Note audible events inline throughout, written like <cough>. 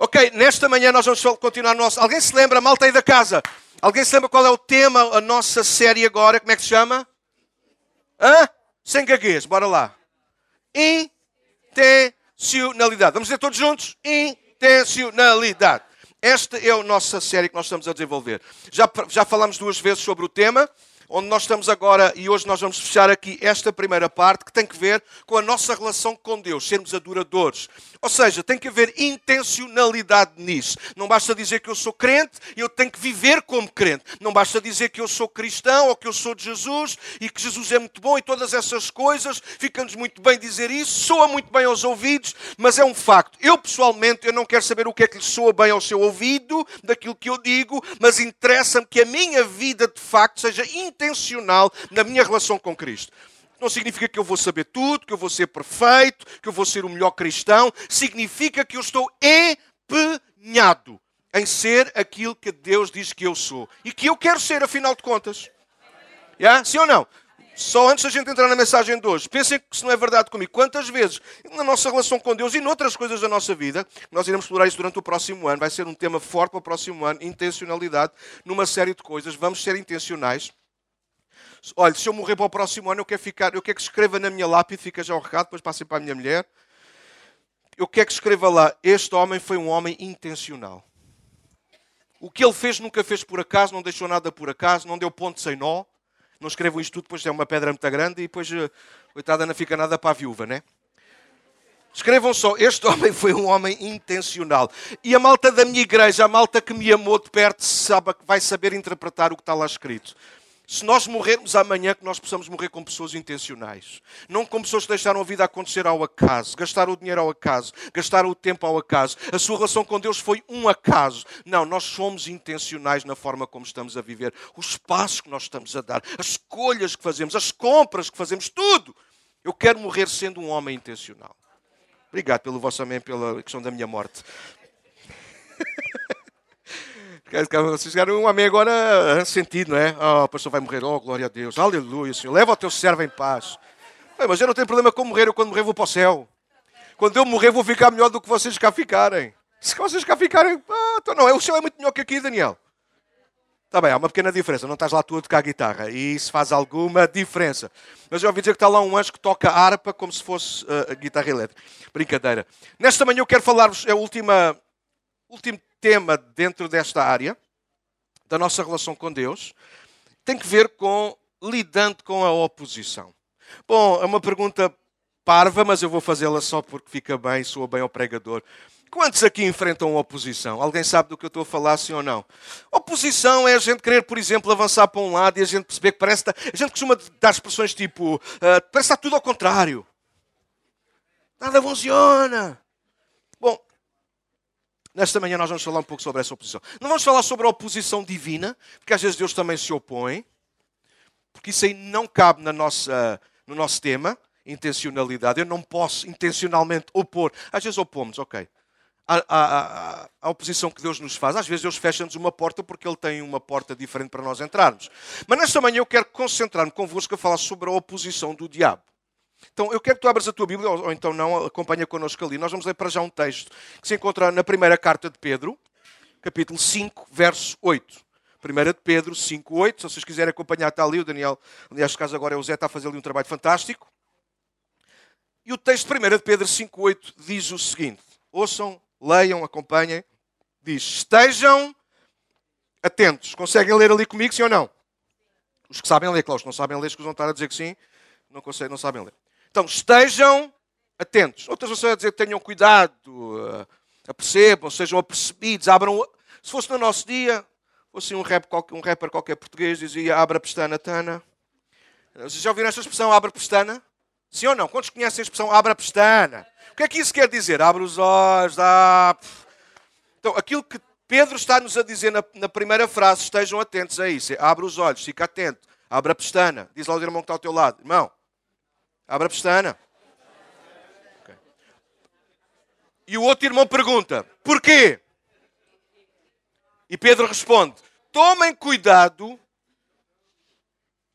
Ok, nesta manhã nós vamos continuar nosso. Alguém se lembra, malta aí da casa? Alguém se lembra qual é o tema, a nossa série agora? Como é que se chama? Hã? Sem gaguez, bora lá. Intencionalidade. Vamos dizer todos juntos? Intencionalidade. Esta é a nossa série que nós estamos a desenvolver. Já, já falamos duas vezes sobre o tema onde nós estamos agora e hoje nós vamos fechar aqui esta primeira parte que tem que ver com a nossa relação com Deus, sermos adoradores. Ou seja, tem que haver intencionalidade nisso. Não basta dizer que eu sou crente, eu tenho que viver como crente. Não basta dizer que eu sou cristão ou que eu sou de Jesus e que Jesus é muito bom e todas essas coisas. Fica-nos muito bem dizer isso, soa muito bem aos ouvidos, mas é um facto. Eu pessoalmente eu não quero saber o que é que lhe soa bem ao seu ouvido, daquilo que eu digo, mas interessa-me que a minha vida de facto seja intencional na minha relação com Cristo. Não significa que eu vou saber tudo, que eu vou ser perfeito, que eu vou ser o melhor cristão. Significa que eu estou empenhado em ser aquilo que Deus diz que eu sou. E que eu quero ser, afinal de contas. Yeah? Sim ou não? Só antes da gente entrar na mensagem de hoje, pensem que isso não é verdade comigo. Quantas vezes, na nossa relação com Deus e noutras coisas da nossa vida, nós iremos explorar isso durante o próximo ano, vai ser um tema forte para o próximo ano, intencionalidade, numa série de coisas. Vamos ser intencionais Olha, se eu morrer para o próximo ano, eu quero ficar, eu quero que escreva na minha lápide, fica já o recado, depois passem para a minha mulher. Eu quero que escreva lá: Este homem foi um homem intencional. O que ele fez nunca fez por acaso, não deixou nada por acaso, não deu ponto sem nó. Não escrevam isto tudo, depois é uma pedra muito grande e depois, eh, coitada, não fica nada para a viúva, né? Escrevam só: Este homem foi um homem intencional. E a malta da minha igreja, a malta que me amou de perto, sabe, vai saber interpretar o que está lá escrito. Se nós morrermos amanhã, que nós possamos morrer com pessoas intencionais. Não com pessoas que deixaram a vida acontecer ao acaso, gastaram o dinheiro ao acaso, gastaram o tempo ao acaso. A sua relação com Deus foi um acaso. Não, nós somos intencionais na forma como estamos a viver. Os passos que nós estamos a dar, as escolhas que fazemos, as compras que fazemos, tudo. Eu quero morrer sendo um homem intencional. Obrigado pelo vosso amém, pela questão da minha morte. <laughs> Vocês chegaram um amém agora sentido, não é? Oh, o pastor vai morrer. Oh, glória a Deus. Aleluia, Senhor. Leva o teu servo em paz. Mas eu não tenho problema com morrer. Eu, quando morrer, vou para o céu. Quando eu morrer, vou ficar melhor do que vocês cá ficarem. Se vocês cá ficarem, ah, então não. O céu é muito melhor que aqui, Daniel. Está bem, há uma pequena diferença. Não estás lá tu a tocar guitarra. E isso faz alguma diferença. Mas eu ouvi dizer que está lá um anjo que toca harpa como se fosse uh, guitarra elétrica. Brincadeira. Nesta manhã eu quero falar-vos, é última, último tema dentro desta área, da nossa relação com Deus, tem que ver com lidando com a oposição. Bom, é uma pergunta parva, mas eu vou fazê-la só porque fica bem, soa bem ao pregador. Quantos aqui enfrentam oposição? Alguém sabe do que eu estou a falar, sim ou não? Oposição é a gente querer, por exemplo, avançar para um lado e a gente perceber que parece. A gente costuma dar expressões tipo: uh, parece está tudo ao contrário. Nada funciona. Nesta manhã nós vamos falar um pouco sobre essa oposição. Não vamos falar sobre a oposição divina, porque às vezes Deus também se opõe, porque isso aí não cabe na nossa, no nosso tema, intencionalidade. Eu não posso intencionalmente opor. Às vezes opomos, ok. A, a, a, a, oposição que Deus nos faz. Às vezes Deus fecha-nos uma porta porque Ele tem uma porta diferente para nós entrarmos. Mas nesta manhã eu quero concentrar-me convosco a falar sobre a oposição do diabo. Então, eu quero que tu abras a tua Bíblia, ou, ou então não, acompanha connosco ali. Nós vamos ler para já um texto que se encontra na primeira carta de Pedro, capítulo 5, verso 8. Primeira de Pedro 5, 8. Se vocês quiserem acompanhar, está ali. O Daniel, aliás, caso agora é o Zé, está a fazer ali um trabalho fantástico. E o texto de 1 de Pedro 5, 8 diz o seguinte: ouçam, leiam, acompanhem. Diz: Estejam atentos. Conseguem ler ali comigo, sim ou não? Os que sabem ler, claro, os que não sabem ler, os que vão estar a dizer que sim, não, conseguem, não sabem ler. Então, estejam atentos. Outras pessoas dizer tenham cuidado, uh, apercebam, sejam apercebidos, abram. Se fosse no nosso dia, fosse um, rap, um rapper qualquer português, dizia abra pestana, tana. Vocês já ouviram esta expressão, abra pestana? Sim ou não? Quantos conhecem a expressão abra pestana? O que é que isso quer dizer? Abre os olhos, dá. Então, aquilo que Pedro está-nos a dizer na, na, primeira frase, estejam atentos a isso. É, abre os olhos, fica atento. Abre a pestana. Diz lá ao irmão que está ao teu lado. Irmão, Abra a pestana. Okay. E o outro irmão pergunta: porquê? E Pedro responde: tomem cuidado. O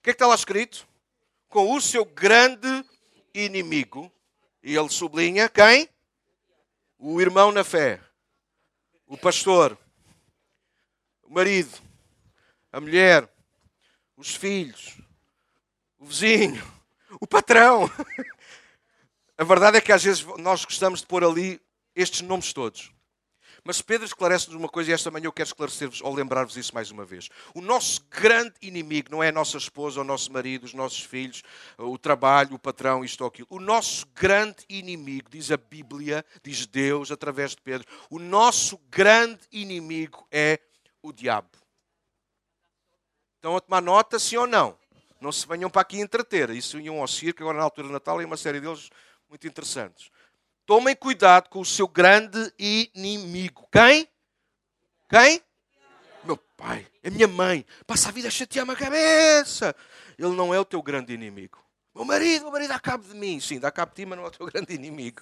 que é que está lá escrito? Com o seu grande inimigo. E ele sublinha quem? O irmão na fé. o pastor, o marido, a mulher, os filhos, o vizinho, o patrão. A verdade é que às vezes nós gostamos de pôr ali estes nomes todos. Mas Pedro esclarece-nos uma coisa e esta manhã eu quero esclarecer-vos ou lembrar-vos isso mais uma vez. O nosso grande inimigo não é a nossa esposa, o nosso marido, os nossos filhos, o trabalho, o patrão, isto ou aquilo. O nosso grande inimigo, diz a Bíblia, diz Deus através de Pedro, o nosso grande inimigo é o diabo. Estão a tomar nota, sim ou não? Não se venham para aqui entreter. Isso iam ao circo, agora na altura do Natal, e uma série deles muito interessantes. Tomem cuidado com o seu grande inimigo. Quem? Quem? Meu pai, é minha mãe. Passa a vida a chatear-me a cabeça. Ele não é o teu grande inimigo. Meu marido, meu marido dá cabo de mim. Sim, dá cabo de ti, mas não é o teu <laughs> grande inimigo.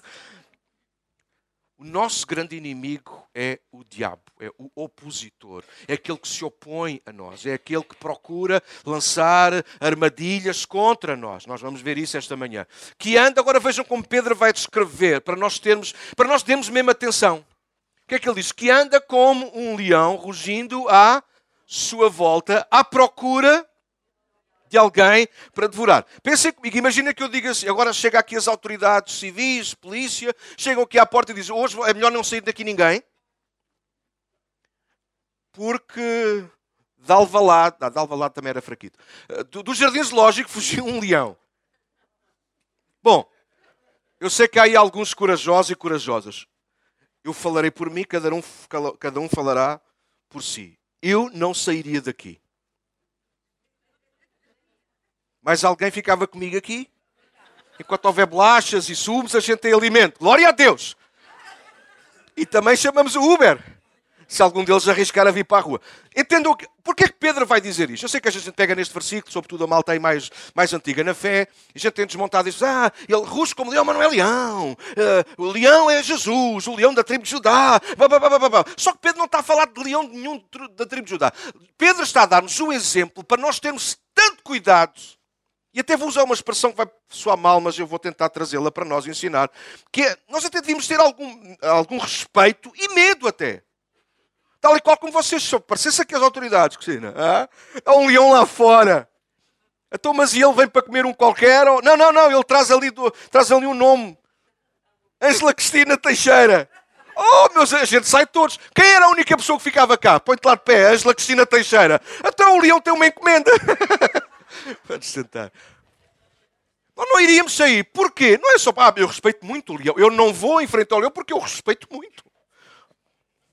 O nosso grande inimigo é o diabo, é o opositor, é aquele que se opõe a nós, é aquele que procura lançar armadilhas contra nós. Nós vamos ver isso esta manhã. Que anda, agora vejam como Pedro vai descrever, para nós termos, para nós termos mesmo atenção. O que é que ele diz? Que anda como um leão rugindo à sua volta, à procura de alguém para devorar. Pensem comigo, imagina que eu diga assim, agora chega aqui as autoridades civis, polícia, chegam aqui à porta e dizem, hoje é melhor não sair daqui ninguém, porque de Alvalade, ah, de Alvalade também era fraquito, eh, do, do Jardim Zoológico fugiu um leão. Bom, eu sei que há aí alguns corajosos e corajosas. Eu falarei por mim, cada um, cada um falará por si. Eu não sairia daqui. Mas alguém ficava comigo aqui? Enquanto houver bolachas e sumos, a gente tem alimento. Glória a Deus! E também chamamos o Uber. Se algum deles arriscar a vir para a rua. Entendam porquê que Pedro vai dizer isto? Eu sei que a gente pega neste versículo, sobretudo a malta aí mais, mais antiga na fé, e a gente tem desmontado diz: Ah, ele ruge como leão, mas não é leão. Uh, o leão é Jesus, o leão da tribo de Judá. Só que Pedro não está a falar de leão nenhum da tribo de Judá. Pedro está a dar-nos um exemplo para nós termos tanto cuidado e até vou usar uma expressão que vai soar mal, mas eu vou tentar trazê-la para nós ensinar. Que é, nós até devíamos ter algum, algum respeito e medo até. Tal e qual como vocês são. Parecesse aqui as autoridades, Cristina. Ah? Há um leão lá fora. Então, mas e ele vem para comer um qualquer? Não, não, não. Ele traz ali, do, traz ali um nome. Ângela Cristina Teixeira. Oh, meus, a gente sai todos. Quem era a única pessoa que ficava cá? Põe-te lá de pé, Ângela Cristina Teixeira. Então o leão tem uma encomenda. <laughs> <laughs> Vamos sentar. Nós não iríamos sair. Porquê? Não é só, ah, eu respeito muito o leão. Eu não vou enfrentar o leão porque eu respeito muito.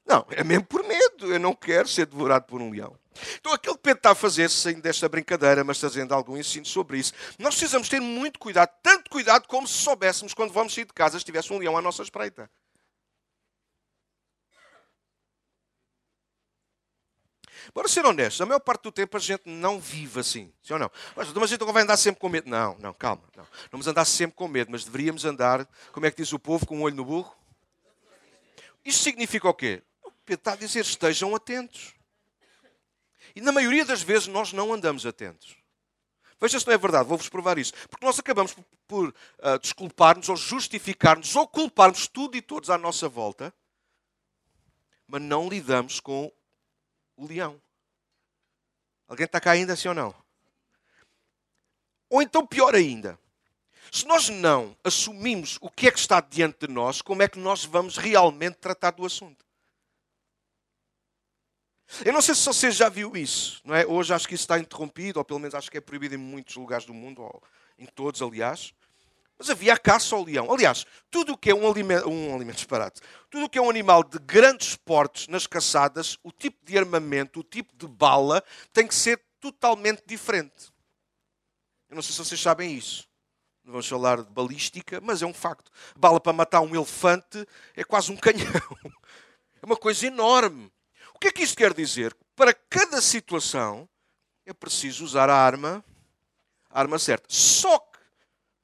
Não, é mesmo por medo. Eu não quero ser devorado por um leão. Então, aquilo que Pedro está a fazer, sem desta brincadeira, mas trazendo algum ensino sobre isso, nós precisamos ter muito cuidado, tanto cuidado como se soubéssemos quando vamos sair de casa estivesse um leão à nossa espreita. Bora ser honestos, a maior parte do tempo a gente não vive assim, sim ou não? Mas a gente vai andar sempre com medo. Não, não, calma. Não. não vamos andar sempre com medo, mas deveríamos andar, como é que diz o povo, com um olho no burro? Isto significa o quê? O Pedro está a dizer, estejam atentos. E na maioria das vezes nós não andamos atentos. Veja se não é verdade, vou-vos provar isso. Porque nós acabamos por, por uh, desculpar-nos ou justificar-nos ou culparmos tudo e todos à nossa volta, mas não lidamos com o leão. Alguém está cá ainda, sim ou não? Ou então, pior ainda, se nós não assumimos o que é que está diante de nós, como é que nós vamos realmente tratar do assunto? Eu não sei se você já viu isso, não é? Hoje acho que isso está interrompido, ou pelo menos acho que é proibido em muitos lugares do mundo, ou em todos, aliás. Mas havia a caça ao leão. Aliás, tudo o que é um alimento, um alimento disparate, tudo o que é um animal de grandes portes nas caçadas, o tipo de armamento, o tipo de bala, tem que ser totalmente diferente. Eu não sei se vocês sabem isso. Não vamos falar de balística, mas é um facto. Bala para matar um elefante é quase um canhão. <laughs> É uma coisa enorme. O que é que isto quer dizer? Para cada situação é preciso usar a arma, a arma certa. Só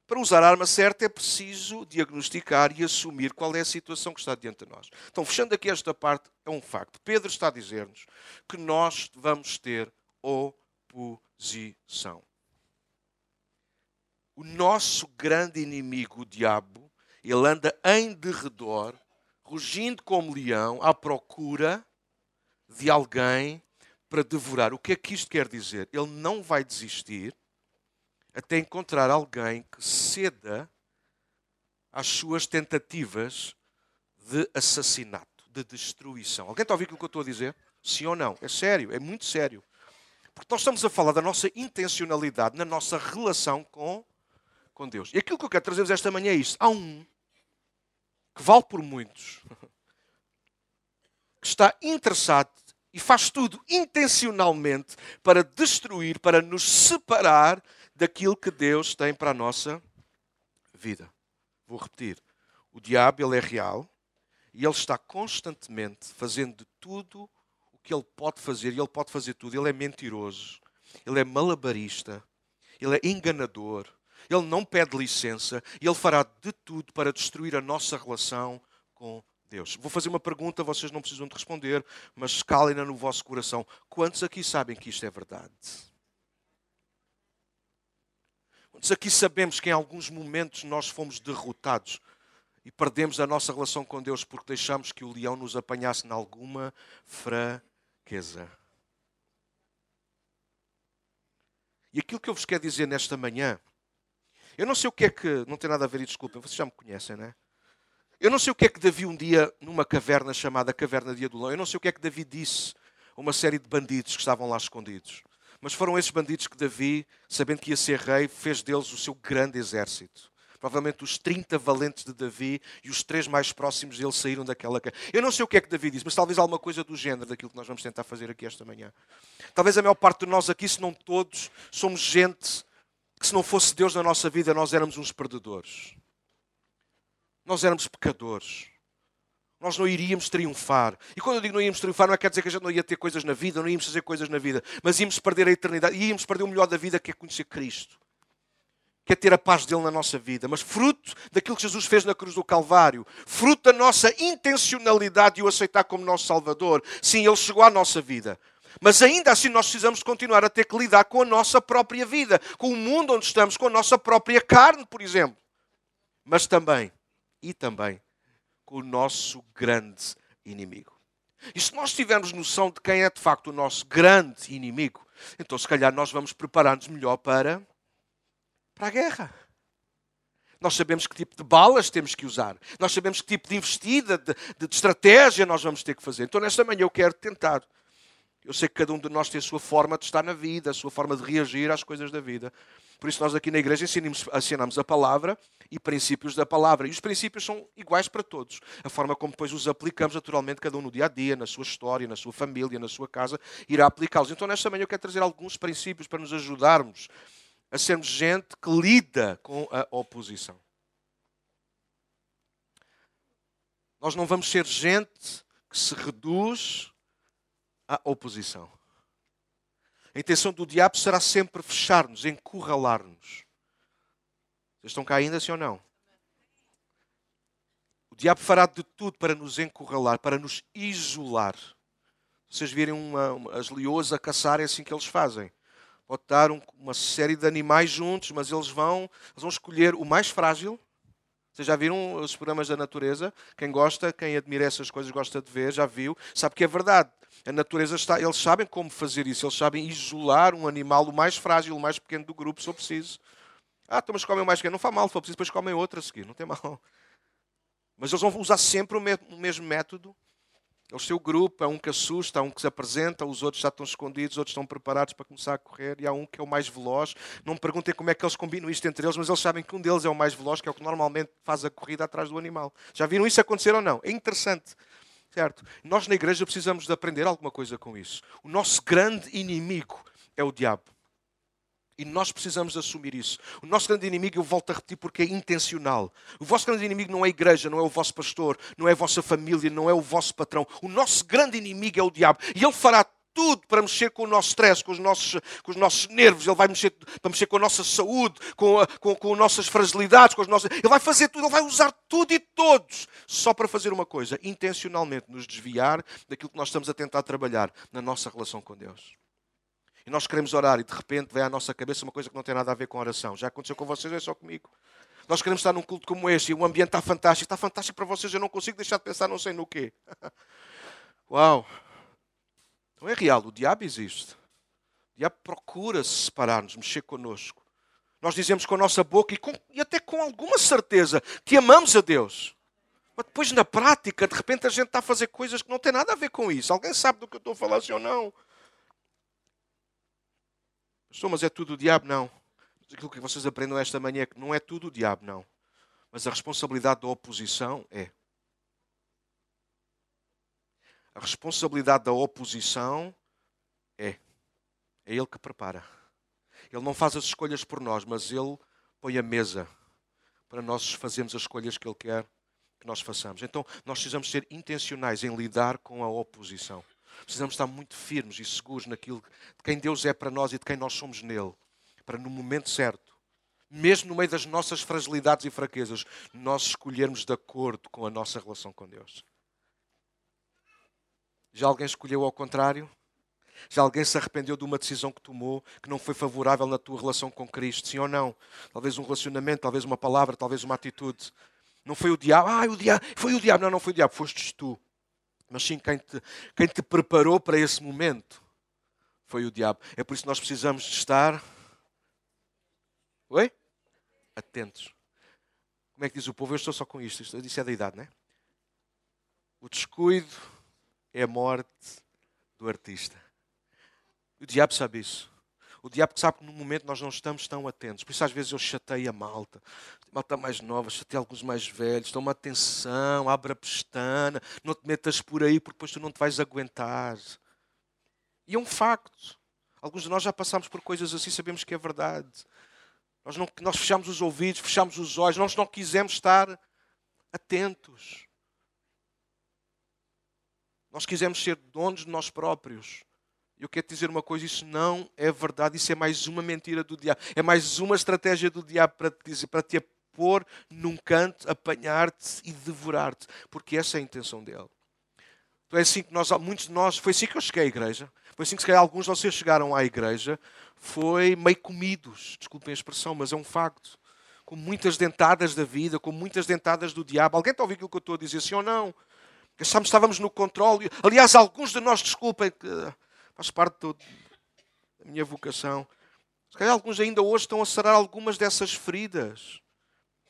para usar a arma certa é preciso diagnosticar e assumir qual é a situação que está diante de nós. Então, fechando aqui esta parte, é um facto. Pedro está a dizer-nos que nós vamos ter oposição. O nosso grande inimigo, o diabo, ele anda em derredor rugindo como leão, à procura de alguém para devorar. O que é que isto quer dizer? Ele não vai desistir até encontrar alguém que ceda às suas tentativas de assassinato, de destruição. Alguém está a ouvir aquilo que eu estou a dizer? Sim ou não? É sério, é muito sério. Porque nós estamos a falar da nossa intencionalidade na nossa relação com, com Deus. E aquilo que eu quero trazer-vos esta manhã é isto. Há um que vale por muitos, que está interessado e faz tudo intencionalmente para destruir, para nos separar daquilo que Deus tem para a nossa vida. Vou repetir. O diabo, ele é real e ele está constantemente fazendo de tudo o que ele pode fazer e ele pode fazer tudo. Ele é mentiroso, ele é malabarista, ele é enganador, ele não pede licença e ele fará de tudo para destruir a nossa relação com Deus. Vou fazer uma pergunta, vocês não precisam de responder, mas calem-na no vosso coração. Quantos aqui sabem que isto é verdade? Quantos aqui sabemos que em alguns momentos nós fomos derrotados e perdemos a nossa relação com Deus porque deixamos que o leão nos apanhasse em alguma fraqueza? E aquilo que eu vos quero dizer nesta manhã eu não sei o que é que. Não tem nada a ver, e desculpem, vocês já me conhecem, não é? Eu não sei o que é que Davi um dia, numa caverna chamada Caverna de Adulão, eu não sei o que é que Davi disse a uma série de bandidos que estavam lá escondidos. Mas foram esses bandidos que Davi, sabendo que ia ser rei, fez deles o seu grande exército. Provavelmente os 30 valentes de Davi e os três mais próximos dele saíram daquela. Eu não sei o que é que Davi disse, mas talvez alguma coisa do género daquilo que nós vamos tentar fazer aqui esta manhã. Talvez a maior parte de nós aqui, se não todos, somos gente que se não fosse Deus na nossa vida, nós éramos uns perdedores. Nós éramos pecadores. Nós não iríamos triunfar. E quando eu digo não íamos triunfar, não é quer dizer que a gente não ia ter coisas na vida, não íamos fazer coisas na vida, mas íamos perder a eternidade, íamos perder o melhor da vida, que é conhecer Cristo. Que é ter a paz dele na nossa vida, mas fruto daquilo que Jesus fez na cruz do Calvário, fruto da nossa intencionalidade de o aceitar como nosso Salvador. Sim, ele chegou à nossa vida, mas ainda assim nós precisamos continuar a ter que lidar com a nossa própria vida, com o mundo onde estamos, com a nossa própria carne, por exemplo. Mas também, e também, com o nosso grande inimigo. E se nós tivermos noção de quem é de facto o nosso grande inimigo, então se calhar nós vamos preparar-nos melhor para, para a guerra. Nós sabemos que tipo de balas temos que usar. Nós sabemos que tipo de investida, de, de, de estratégia nós vamos ter que fazer. Então, nesta manhã, eu quero tentar eu sei que cada um de nós tem a sua forma de estar na vida, a sua forma de reagir às coisas da vida. Por isso, nós aqui na igreja ensinamos, ensinamos a palavra e princípios da palavra. E os princípios são iguais para todos. A forma como depois os aplicamos, naturalmente, cada um no dia a dia, na sua história, na sua família, na sua casa, irá aplicá-los. Então, nesta manhã, eu quero trazer alguns princípios para nos ajudarmos a sermos gente que lida com a oposição. Nós não vamos ser gente que se reduz à oposição. A intenção do diabo será sempre fechar-nos, encurralar-nos. Vocês estão cá ainda, sim ou não? O diabo fará de tudo para nos encurralar, para nos isolar. Vocês virem uma, uma, as leoas a caçar, é assim que eles fazem. Pode estar um, uma série de animais juntos, mas eles vão, eles vão escolher o mais frágil. Vocês já viram os programas da natureza? Quem gosta, quem admira essas coisas, gosta de ver, já viu, sabe que é verdade. A natureza está, eles sabem como fazer isso, eles sabem isolar um animal o mais frágil, o mais pequeno do grupo, se for preciso. Ah, então, mas comem o mais pequeno, não faz mal, se for preciso, depois comem outro a seguir, não tem mal. Mas eles vão usar sempre o mesmo método. Têm o grupo, há um que assusta, há um que se apresenta, os outros já estão escondidos, os outros estão preparados para começar a correr, e há um que é o mais veloz. Não me perguntem como é que eles combinam isto entre eles, mas eles sabem que um deles é o mais veloz, que é o que normalmente faz a corrida atrás do animal. Já viram isso acontecer ou não? É interessante. Certo? Nós na igreja precisamos de aprender alguma coisa com isso. O nosso grande inimigo é o diabo. E nós precisamos assumir isso. O nosso grande inimigo, eu volto a repetir porque é intencional. O vosso grande inimigo não é a igreja, não é o vosso pastor, não é a vossa família, não é o vosso patrão. O nosso grande inimigo é o diabo. E ele fará tudo para mexer com o nosso stress, com os nossos, com os nossos nervos, ele vai mexer para mexer com a nossa saúde, com, a, com, com nossas fragilidades, com as nossas. Ele vai fazer tudo, ele vai usar tudo e todos só para fazer uma coisa, intencionalmente nos desviar daquilo que nós estamos a tentar trabalhar na nossa relação com Deus. E nós queremos orar e de repente vem à nossa cabeça uma coisa que não tem nada a ver com oração. Já aconteceu com vocês, é só comigo. Nós queremos estar num culto como este e o ambiente está fantástico. Está fantástico para vocês, eu não consigo deixar de pensar não sei no quê. <laughs> Uau! Então é real, o diabo existe. O diabo procura se separar-nos, mexer connosco. Nós dizemos com a nossa boca e, com, e até com alguma certeza que amamos a Deus. Mas depois, na prática, de repente a gente está a fazer coisas que não têm nada a ver com isso. Alguém sabe do que eu estou a falar, sim ou não? Pastor, mas é tudo o diabo? Não. Aquilo que vocês aprendem esta manhã é que não é tudo o diabo, não. Mas a responsabilidade da oposição é. A responsabilidade da oposição é. É Ele que prepara. Ele não faz as escolhas por nós, mas Ele põe a mesa para nós fazermos as escolhas que Ele quer que nós façamos. Então, nós precisamos ser intencionais em lidar com a oposição. Precisamos estar muito firmes e seguros naquilo de quem Deus é para nós e de quem nós somos nele, para no momento certo, mesmo no meio das nossas fragilidades e fraquezas, nós escolhermos de acordo com a nossa relação com Deus. Já alguém escolheu ao contrário? Já alguém se arrependeu de uma decisão que tomou que não foi favorável na tua relação com Cristo? Sim ou não? Talvez um relacionamento, talvez uma palavra, talvez uma atitude. Não foi o diabo. Ah, o diabo. Foi o diabo. Não, não foi o diabo. Fostes tu. Mas sim, quem te, quem te preparou para esse momento foi o diabo. É por isso que nós precisamos de estar. Oi? Atentos. Como é que diz o povo? Eu estou só com isto. Isso é da idade, não é? O descuido é a morte do artista. O diabo sabe isso. O diabo sabe que no momento nós não estamos tão atentos. Por isso às vezes eu chatei a malta. Malta mais nova, chatei alguns mais velhos. Toma atenção, abre a pestana. Não te metas por aí porque depois tu não te vais aguentar. E é um facto. Alguns de nós já passámos por coisas assim, sabemos que é verdade. Nós, não, nós fechamos os ouvidos, fechamos os olhos, nós não quisemos estar atentos. Nós quisemos ser donos de nós próprios. Eu quero dizer uma coisa: isso não é verdade, isso é mais uma mentira do diabo, é mais uma estratégia do diabo para te dizer, para te pôr num canto, apanhar-te e devorar-te, porque essa é a intenção dele. Então é assim que nós, muitos de nós, foi assim que eu cheguei à igreja, foi assim que se calhar alguns de vocês chegaram à igreja, foi meio comidos, desculpem a expressão, mas é um facto. Com muitas dentadas da vida, com muitas dentadas do diabo. Alguém está a ouvir aquilo que eu estou a dizer, sim ou não? Achamos que estávamos no controle. Aliás, alguns de nós, desculpem, que faz parte da minha vocação. Se calhar alguns ainda hoje estão a sarar algumas dessas feridas,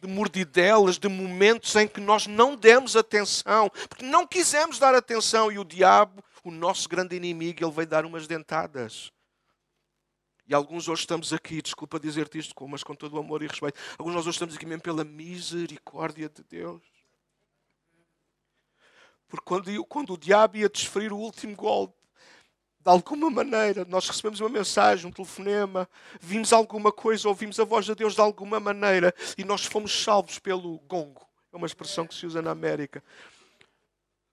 de mordidelas, de momentos em que nós não demos atenção, porque não quisemos dar atenção e o diabo, o nosso grande inimigo, ele veio dar umas dentadas. E alguns hoje estamos aqui, desculpa dizer-te isto, mas com todo o amor e respeito, alguns nós hoje estamos aqui mesmo pela misericórdia de Deus. Porque quando, quando o diabo ia desferir o último golpe, de alguma maneira, nós recebemos uma mensagem, um telefonema, vimos alguma coisa, ouvimos a voz de Deus de alguma maneira e nós fomos salvos pelo gongo. É uma expressão que se usa na América.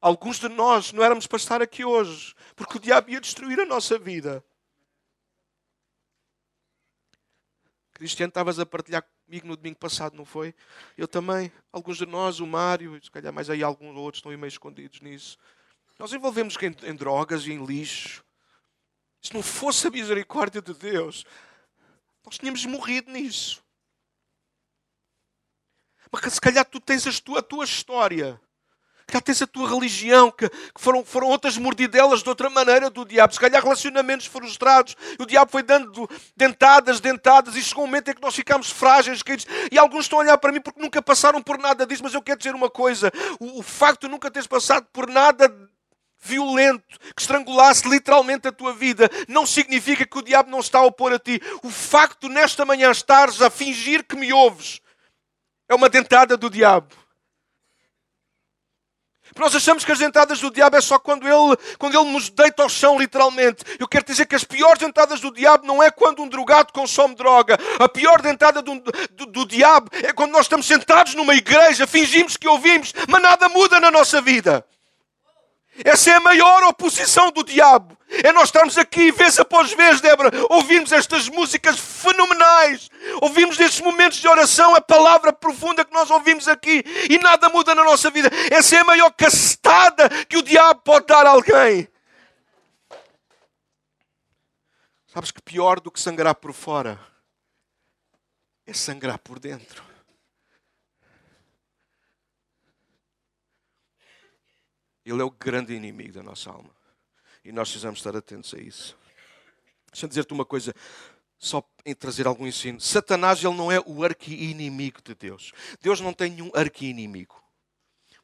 Alguns de nós não éramos para estar aqui hoje, porque o diabo ia destruir a nossa vida. Cristiano, estavas a partilhar comigo no domingo passado, não foi? Eu também. Alguns de nós, o Mário, se calhar mais aí alguns outros estão aí meio escondidos nisso. Nós envolvemos em, em drogas e em lixo. Se não fosse a misericórdia de Deus, nós tínhamos morrido nisso. Mas se calhar tu tens a tua, a tua história. Já tens a tua religião, que, que, foram, foram outras mordidelas de outra maneira do diabo. Se calhar relacionamentos frustrados. O diabo foi dando dentadas, dentadas, e chegou um momento em que nós ficámos frágeis, caídos. E alguns estão a olhar para mim porque nunca passaram por nada disso. Mas eu quero dizer uma coisa: o, o facto de nunca teres passado por nada violento que estrangulasse literalmente a tua vida, não significa que o diabo não está a opor a ti. O facto nesta manhã estares a fingir que me ouves é uma dentada do diabo. Nós achamos que as dentadas do diabo é só quando ele, quando ele nos deita ao chão, literalmente. Eu quero dizer que as piores dentadas do diabo não é quando um drogado consome droga. A pior dentada do, do, do diabo é quando nós estamos sentados numa igreja, fingimos que ouvimos, mas nada muda na nossa vida. Essa é a maior oposição do diabo. É nós estarmos aqui, vez após vez, Débora, ouvirmos estas músicas fenomenais, ouvirmos estes momentos de oração, a palavra profunda que nós ouvimos aqui e nada muda na nossa vida. Essa é a maior castada que o diabo pode dar a alguém. Sabes que pior do que sangrar por fora é sangrar por dentro. Ele é o grande inimigo da nossa alma. E nós precisamos estar atentos a isso. Deixa-me dizer-te uma coisa, só em trazer algum ensino. Satanás ele não é o arqui-inimigo de Deus. Deus não tem nenhum arqui-inimigo.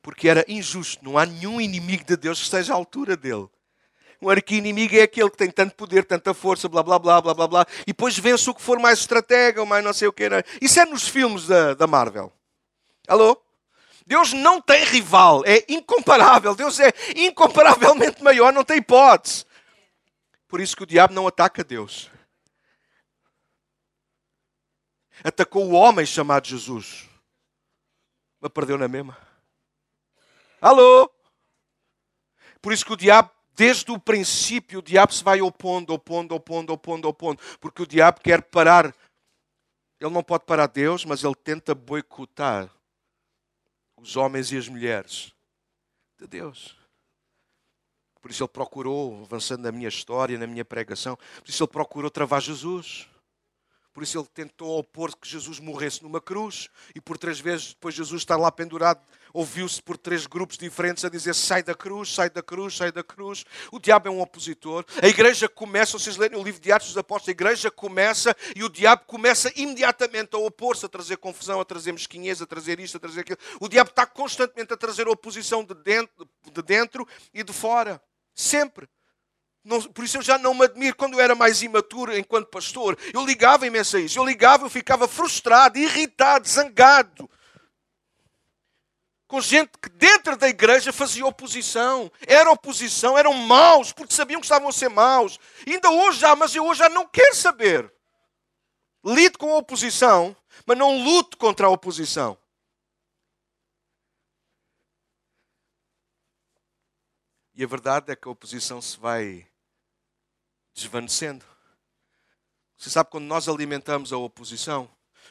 Porque era injusto. Não há nenhum inimigo de Deus que esteja à altura dele. Um arqui-inimigo é aquele que tem tanto poder, tanta força, blá blá blá blá blá blá, e depois vence o que for mais estratega ou mais não sei o que. Era. Isso é nos filmes da, da Marvel. Alô? Deus não tem rival, é incomparável. Deus é incomparavelmente maior, não tem hipótese. Por isso que o diabo não ataca Deus. Atacou o homem chamado Jesus, mas perdeu na mesma. Alô? Por isso que o diabo, desde o princípio, o diabo se vai opondo, opondo, opondo, opondo, opondo, porque o diabo quer parar. Ele não pode parar Deus, mas ele tenta boicotar os homens e as mulheres de Deus. Por isso ele procurou, avançando na minha história, na minha pregação, por isso ele procurou travar Jesus. Por isso ele tentou opor que Jesus morresse numa cruz e por três vezes depois Jesus estar lá pendurado, ouviu-se por três grupos diferentes a dizer sai da cruz, sai da cruz, sai da cruz. O diabo é um opositor. A igreja começa, vocês lerem o livro de Atos dos Apóstolos, a igreja começa e o diabo começa imediatamente a opor-se, a trazer confusão, a trazer mesquinhez, a trazer isto, a trazer aquilo. O diabo está constantemente a trazer oposição de dentro, de dentro e de fora. Sempre. Não, por isso eu já não me admiro. Quando eu era mais imaturo enquanto pastor, eu ligava imenso a isso. Eu ligava, eu ficava frustrado, irritado, zangado. Com gente que dentro da igreja fazia oposição. Era oposição, eram maus, porque sabiam que estavam a ser maus. E ainda hoje já, mas eu hoje já não quero saber. Lido com a oposição, mas não luto contra a oposição. E a verdade é que a oposição se vai desvanecendo. Você sabe quando nós alimentamos a oposição,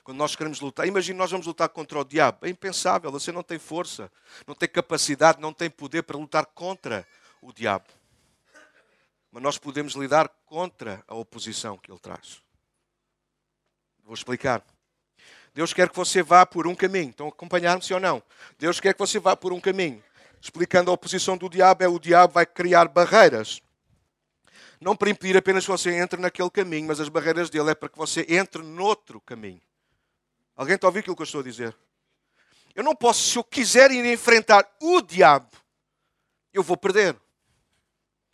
quando nós queremos lutar, imagine nós vamos lutar contra o diabo. É impensável, você não tem força, não tem capacidade, não tem poder para lutar contra o diabo. Mas nós podemos lidar contra a oposição que ele traz. Vou explicar. Deus quer que você vá por um caminho. Estão a acompanhar-me, sim ou não? Deus quer que você vá por um caminho. Explicando a oposição do diabo, é o diabo vai criar barreiras não para impedir apenas que você entre naquele caminho, mas as barreiras dele é para que você entre noutro caminho. Alguém está a ouvir aquilo que eu estou a dizer? Eu não posso, se eu quiser ir enfrentar o diabo, eu vou perder.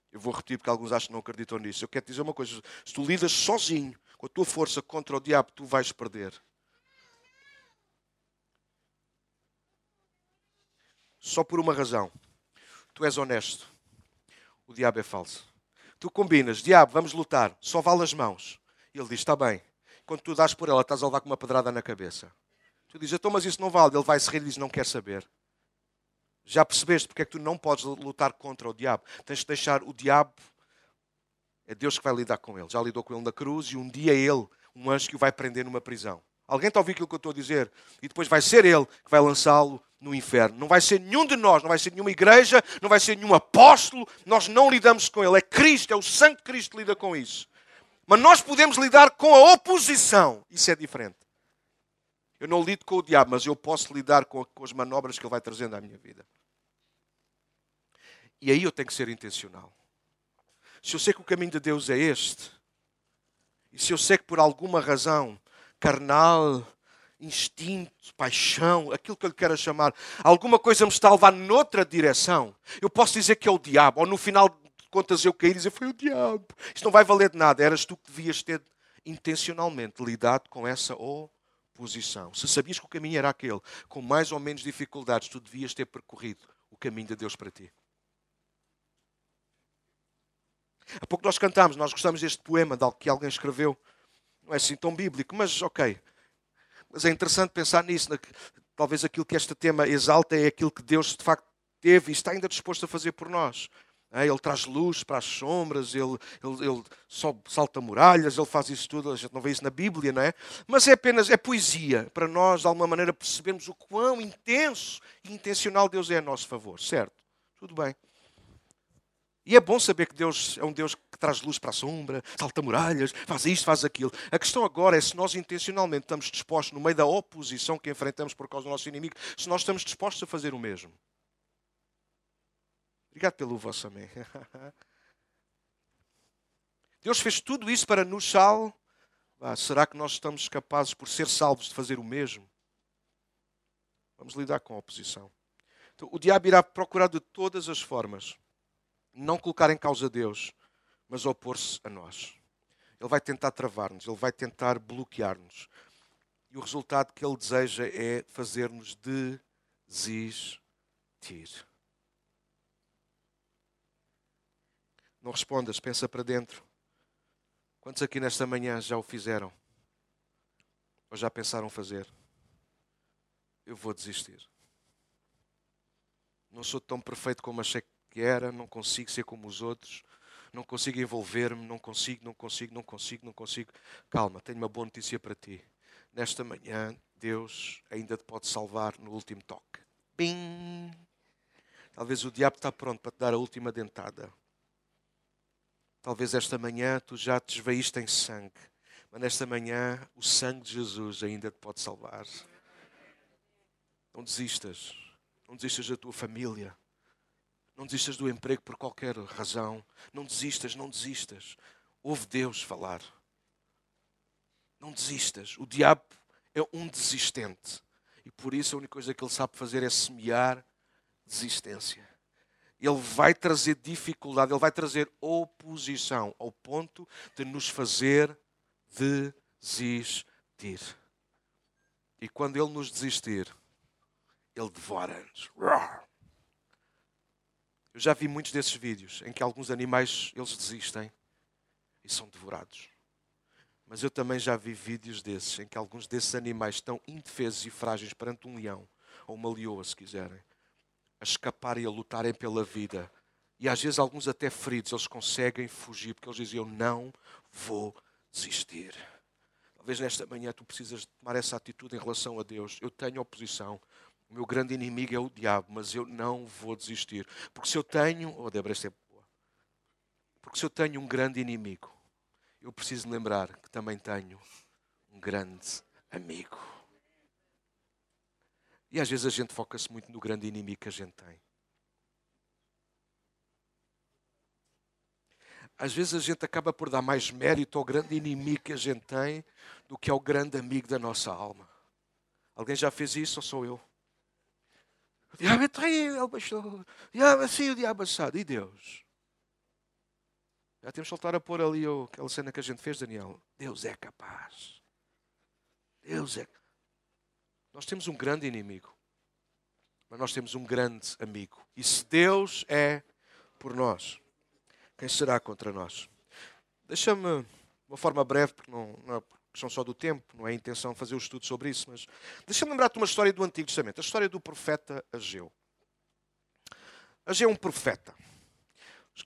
Eu vou repetir porque alguns acham que não acreditam nisso. Eu quero te dizer uma coisa: se tu lidas sozinho com a tua força contra o diabo, tu vais perder. Só por uma razão: tu és honesto, o diabo é falso. Tu combinas, diabo, vamos lutar, só vale as mãos. E ele diz: está bem. Quando tu dás por ela, estás a levar com uma pedrada na cabeça. Tu dizes: então, mas isso não vale. Ele vai se rir e diz: não quer saber. Já percebeste porque é que tu não podes lutar contra o diabo? Tens de deixar o diabo. É Deus que vai lidar com ele. Já lidou com ele na cruz e um dia ele, um anjo que o vai prender numa prisão. Alguém está a ouvir aquilo que eu estou a dizer? E depois vai ser ele que vai lançá-lo no inferno. Não vai ser nenhum de nós, não vai ser nenhuma igreja, não vai ser nenhum apóstolo. Nós não lidamos com ele. É Cristo, é o Santo Cristo que lida com isso. Mas nós podemos lidar com a oposição. Isso é diferente. Eu não lido com o diabo, mas eu posso lidar com, as manobras que ele vai trazendo à minha vida. E aí eu tenho que ser intencional. Se eu sei que o caminho de Deus é este, e se eu sei que por alguma razão carnal, instinto, paixão, aquilo que eu lhe quero chamar, alguma coisa me está a levar noutra direção, eu posso dizer que é o diabo, ou no final contas eu cair e dizer foi o diabo. Isto não vai valer de nada, eras tu que devias ter intencionalmente lidado com essa oposição. Se sabias que o caminho era aquele, com mais ou menos dificuldades, tu devias ter percorrido o caminho de Deus para ti. Há pouco nós cantamos, nós gostamos deste poema que alguém escreveu. Não é assim tão bíblico, mas ok. Mas é interessante pensar nisso. Talvez aquilo que este tema exalta é aquilo que Deus de facto teve e está ainda disposto a fazer por nós. É, ele traz luz para as sombras, ele, ele, ele salta muralhas, ele faz isso tudo. A gente não vê isso na Bíblia, não é? Mas é apenas é poesia para nós, de alguma maneira, percebermos o quão intenso e intencional Deus é a nosso favor, certo? Tudo bem. E é bom saber que Deus é um Deus que traz luz para a sombra, salta muralhas, faz isto, faz aquilo. A questão agora é se nós intencionalmente estamos dispostos, no meio da oposição que enfrentamos por causa do nosso inimigo, se nós estamos dispostos a fazer o mesmo. Obrigado pelo vosso amém. <laughs> Deus fez tudo isso para nos salvar. será que nós estamos capazes, por ser salvos, de fazer o mesmo? Vamos lidar com a oposição. Então, o diabo irá procurar de todas as formas não colocar em causa Deus, mas opor-se a nós. Ele vai tentar travar-nos, ele vai tentar bloquear-nos. E o resultado que ele deseja é fazer-nos desistir. Não respondas, pensa para dentro. Quantos aqui nesta manhã já o fizeram? Ou já pensaram fazer? Eu vou desistir. Não sou tão perfeito como achei que era, não consigo ser como os outros, não consigo envolver-me, não consigo, não consigo, não consigo, não consigo. Calma, tenho uma boa notícia para ti. Nesta manhã, Deus ainda te pode salvar no último toque. Bim! Talvez o diabo está pronto para te dar a última dentada. Talvez esta manhã tu já te esvaíste em sangue, mas nesta manhã o sangue de Jesus ainda te pode salvar. Não desistas. Não desistas da tua família. Não desistas do emprego por qualquer razão. Não desistas, não desistas. Ouve Deus falar. Não desistas. O diabo é um desistente. E por isso a única coisa que ele sabe fazer é semear desistência ele vai trazer dificuldade, ele vai trazer oposição ao ponto de nos fazer desistir. E quando ele nos desistir, ele devora-nos. Eu já vi muitos desses vídeos em que alguns animais eles desistem e são devorados. Mas eu também já vi vídeos desses em que alguns desses animais estão indefesos e frágeis perante um leão ou uma leoa, se quiserem a escaparem e a lutarem pela vida. E às vezes alguns até feridos, eles conseguem fugir, porque eles eu não vou desistir. Talvez nesta manhã tu precisas tomar essa atitude em relação a Deus. Eu tenho oposição. O meu grande inimigo é o diabo, mas eu não vou desistir. Porque se eu tenho... Oh, Débora, esta é boa. Porque se eu tenho um grande inimigo, eu preciso lembrar que também tenho um grande amigo. E às vezes a gente foca-se muito no grande inimigo que a gente tem. Às vezes a gente acaba por dar mais mérito ao grande inimigo que a gente tem do que ao grande amigo da nossa alma. Alguém já fez isso ou sou eu? O diabo é traído, ele baixou. O diabo assim, o diabo assado. E Deus? Já temos que voltar a pôr ali aquela cena que a gente fez, Daniel. Deus é capaz. Deus é capaz. Nós temos um grande inimigo, mas nós temos um grande amigo. E se Deus é por nós, quem será contra nós? Deixa-me, de uma forma breve, porque não, não é questão só do tempo, não é a intenção fazer o um estudo sobre isso, mas deixa-me lembrar-te uma história do Antigo Testamento, a história do profeta Ageu. Ageu é um profeta,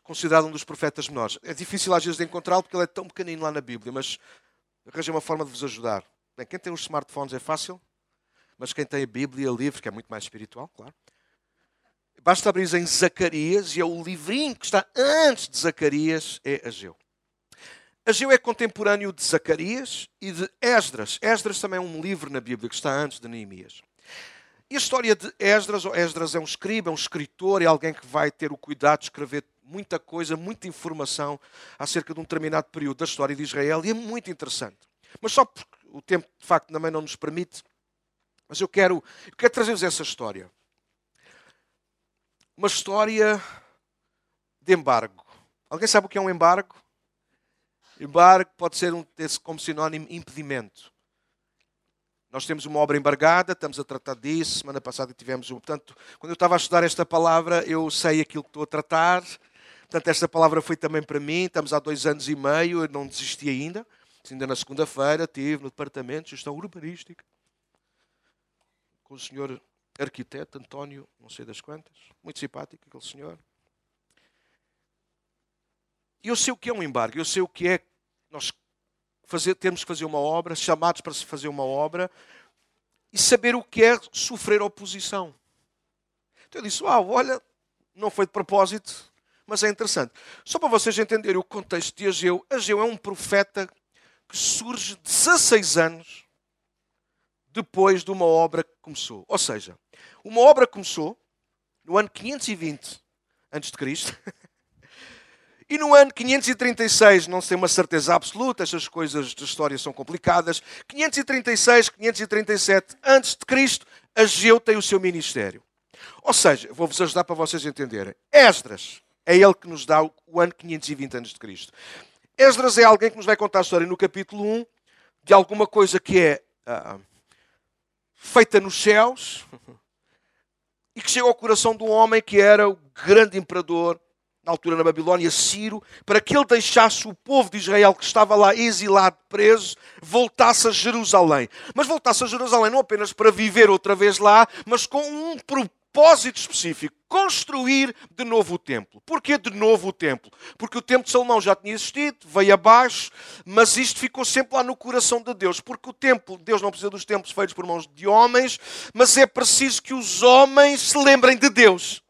considerado um dos profetas menores. É difícil às vezes de encontrá-lo porque ele é tão pequenino lá na Bíblia, mas arranjei uma forma de vos ajudar. Quem tem os smartphones é fácil? Mas quem tem a Bíblia livre, que é muito mais espiritual, claro. Basta abrir em Zacarias e é o livrinho que está antes de Zacarias, é Ageu. Ageu é contemporâneo de Zacarias e de Esdras. Esdras também é um livro na Bíblia que está antes de Neemias. E a história de Esdras, ou Esdras é um escriba, é um escritor, é alguém que vai ter o cuidado de escrever muita coisa, muita informação acerca de um determinado período da história de Israel e é muito interessante. Mas só porque o tempo de facto também não nos permite, mas eu quero, eu quero trazer-vos essa história. Uma história de embargo. Alguém sabe o que é um embargo? Embargo pode ser um, como sinónimo impedimento. Nós temos uma obra embargada, estamos a tratar disso. Semana passada tivemos. Portanto, quando eu estava a estudar esta palavra, eu sei aquilo que estou a tratar. Portanto, esta palavra foi também para mim. Estamos há dois anos e meio, eu não desisti ainda. Ainda na segunda-feira estive no departamento de gestão urbanística com o senhor arquiteto António, não sei das quantas, muito simpático aquele senhor. Eu sei o que é um embargo, eu sei o que é nós fazer, termos que fazer uma obra, chamados para se fazer uma obra, e saber o que é sofrer oposição. Então eu disse: Uau, olha, não foi de propósito, mas é interessante. Só para vocês entenderem o contexto de Ageu, Ageu é um profeta que surge 16 anos depois de uma obra que começou. Ou seja, uma obra começou no ano 520 antes de Cristo. <laughs> E no ano 536, não sei uma certeza absoluta, essas coisas de história são complicadas. 536, 537 antes de Cristo, Ageu tem o seu ministério. Ou seja, vou-vos ajudar para vocês entenderem. Esdras é ele que nos dá o ano 520 antes de Cristo. Esdras é alguém que nos vai contar a história no capítulo 1 de alguma coisa que é uh, feita nos céus e que chega ao coração de um homem que era o grande imperador na altura na Babilónia, Ciro, para que ele deixasse o povo de Israel que estava lá exilado, preso, voltasse a Jerusalém. Mas voltasse a Jerusalém não apenas para viver outra vez lá, mas com um propósito específico: construir de novo o templo. Porquê de novo o templo? Porque o templo de Salomão já tinha existido, veio abaixo, mas isto ficou sempre lá no coração de Deus. Porque o templo, Deus não precisa dos templos feitos por mãos de homens, mas é preciso que os homens se lembrem de Deus.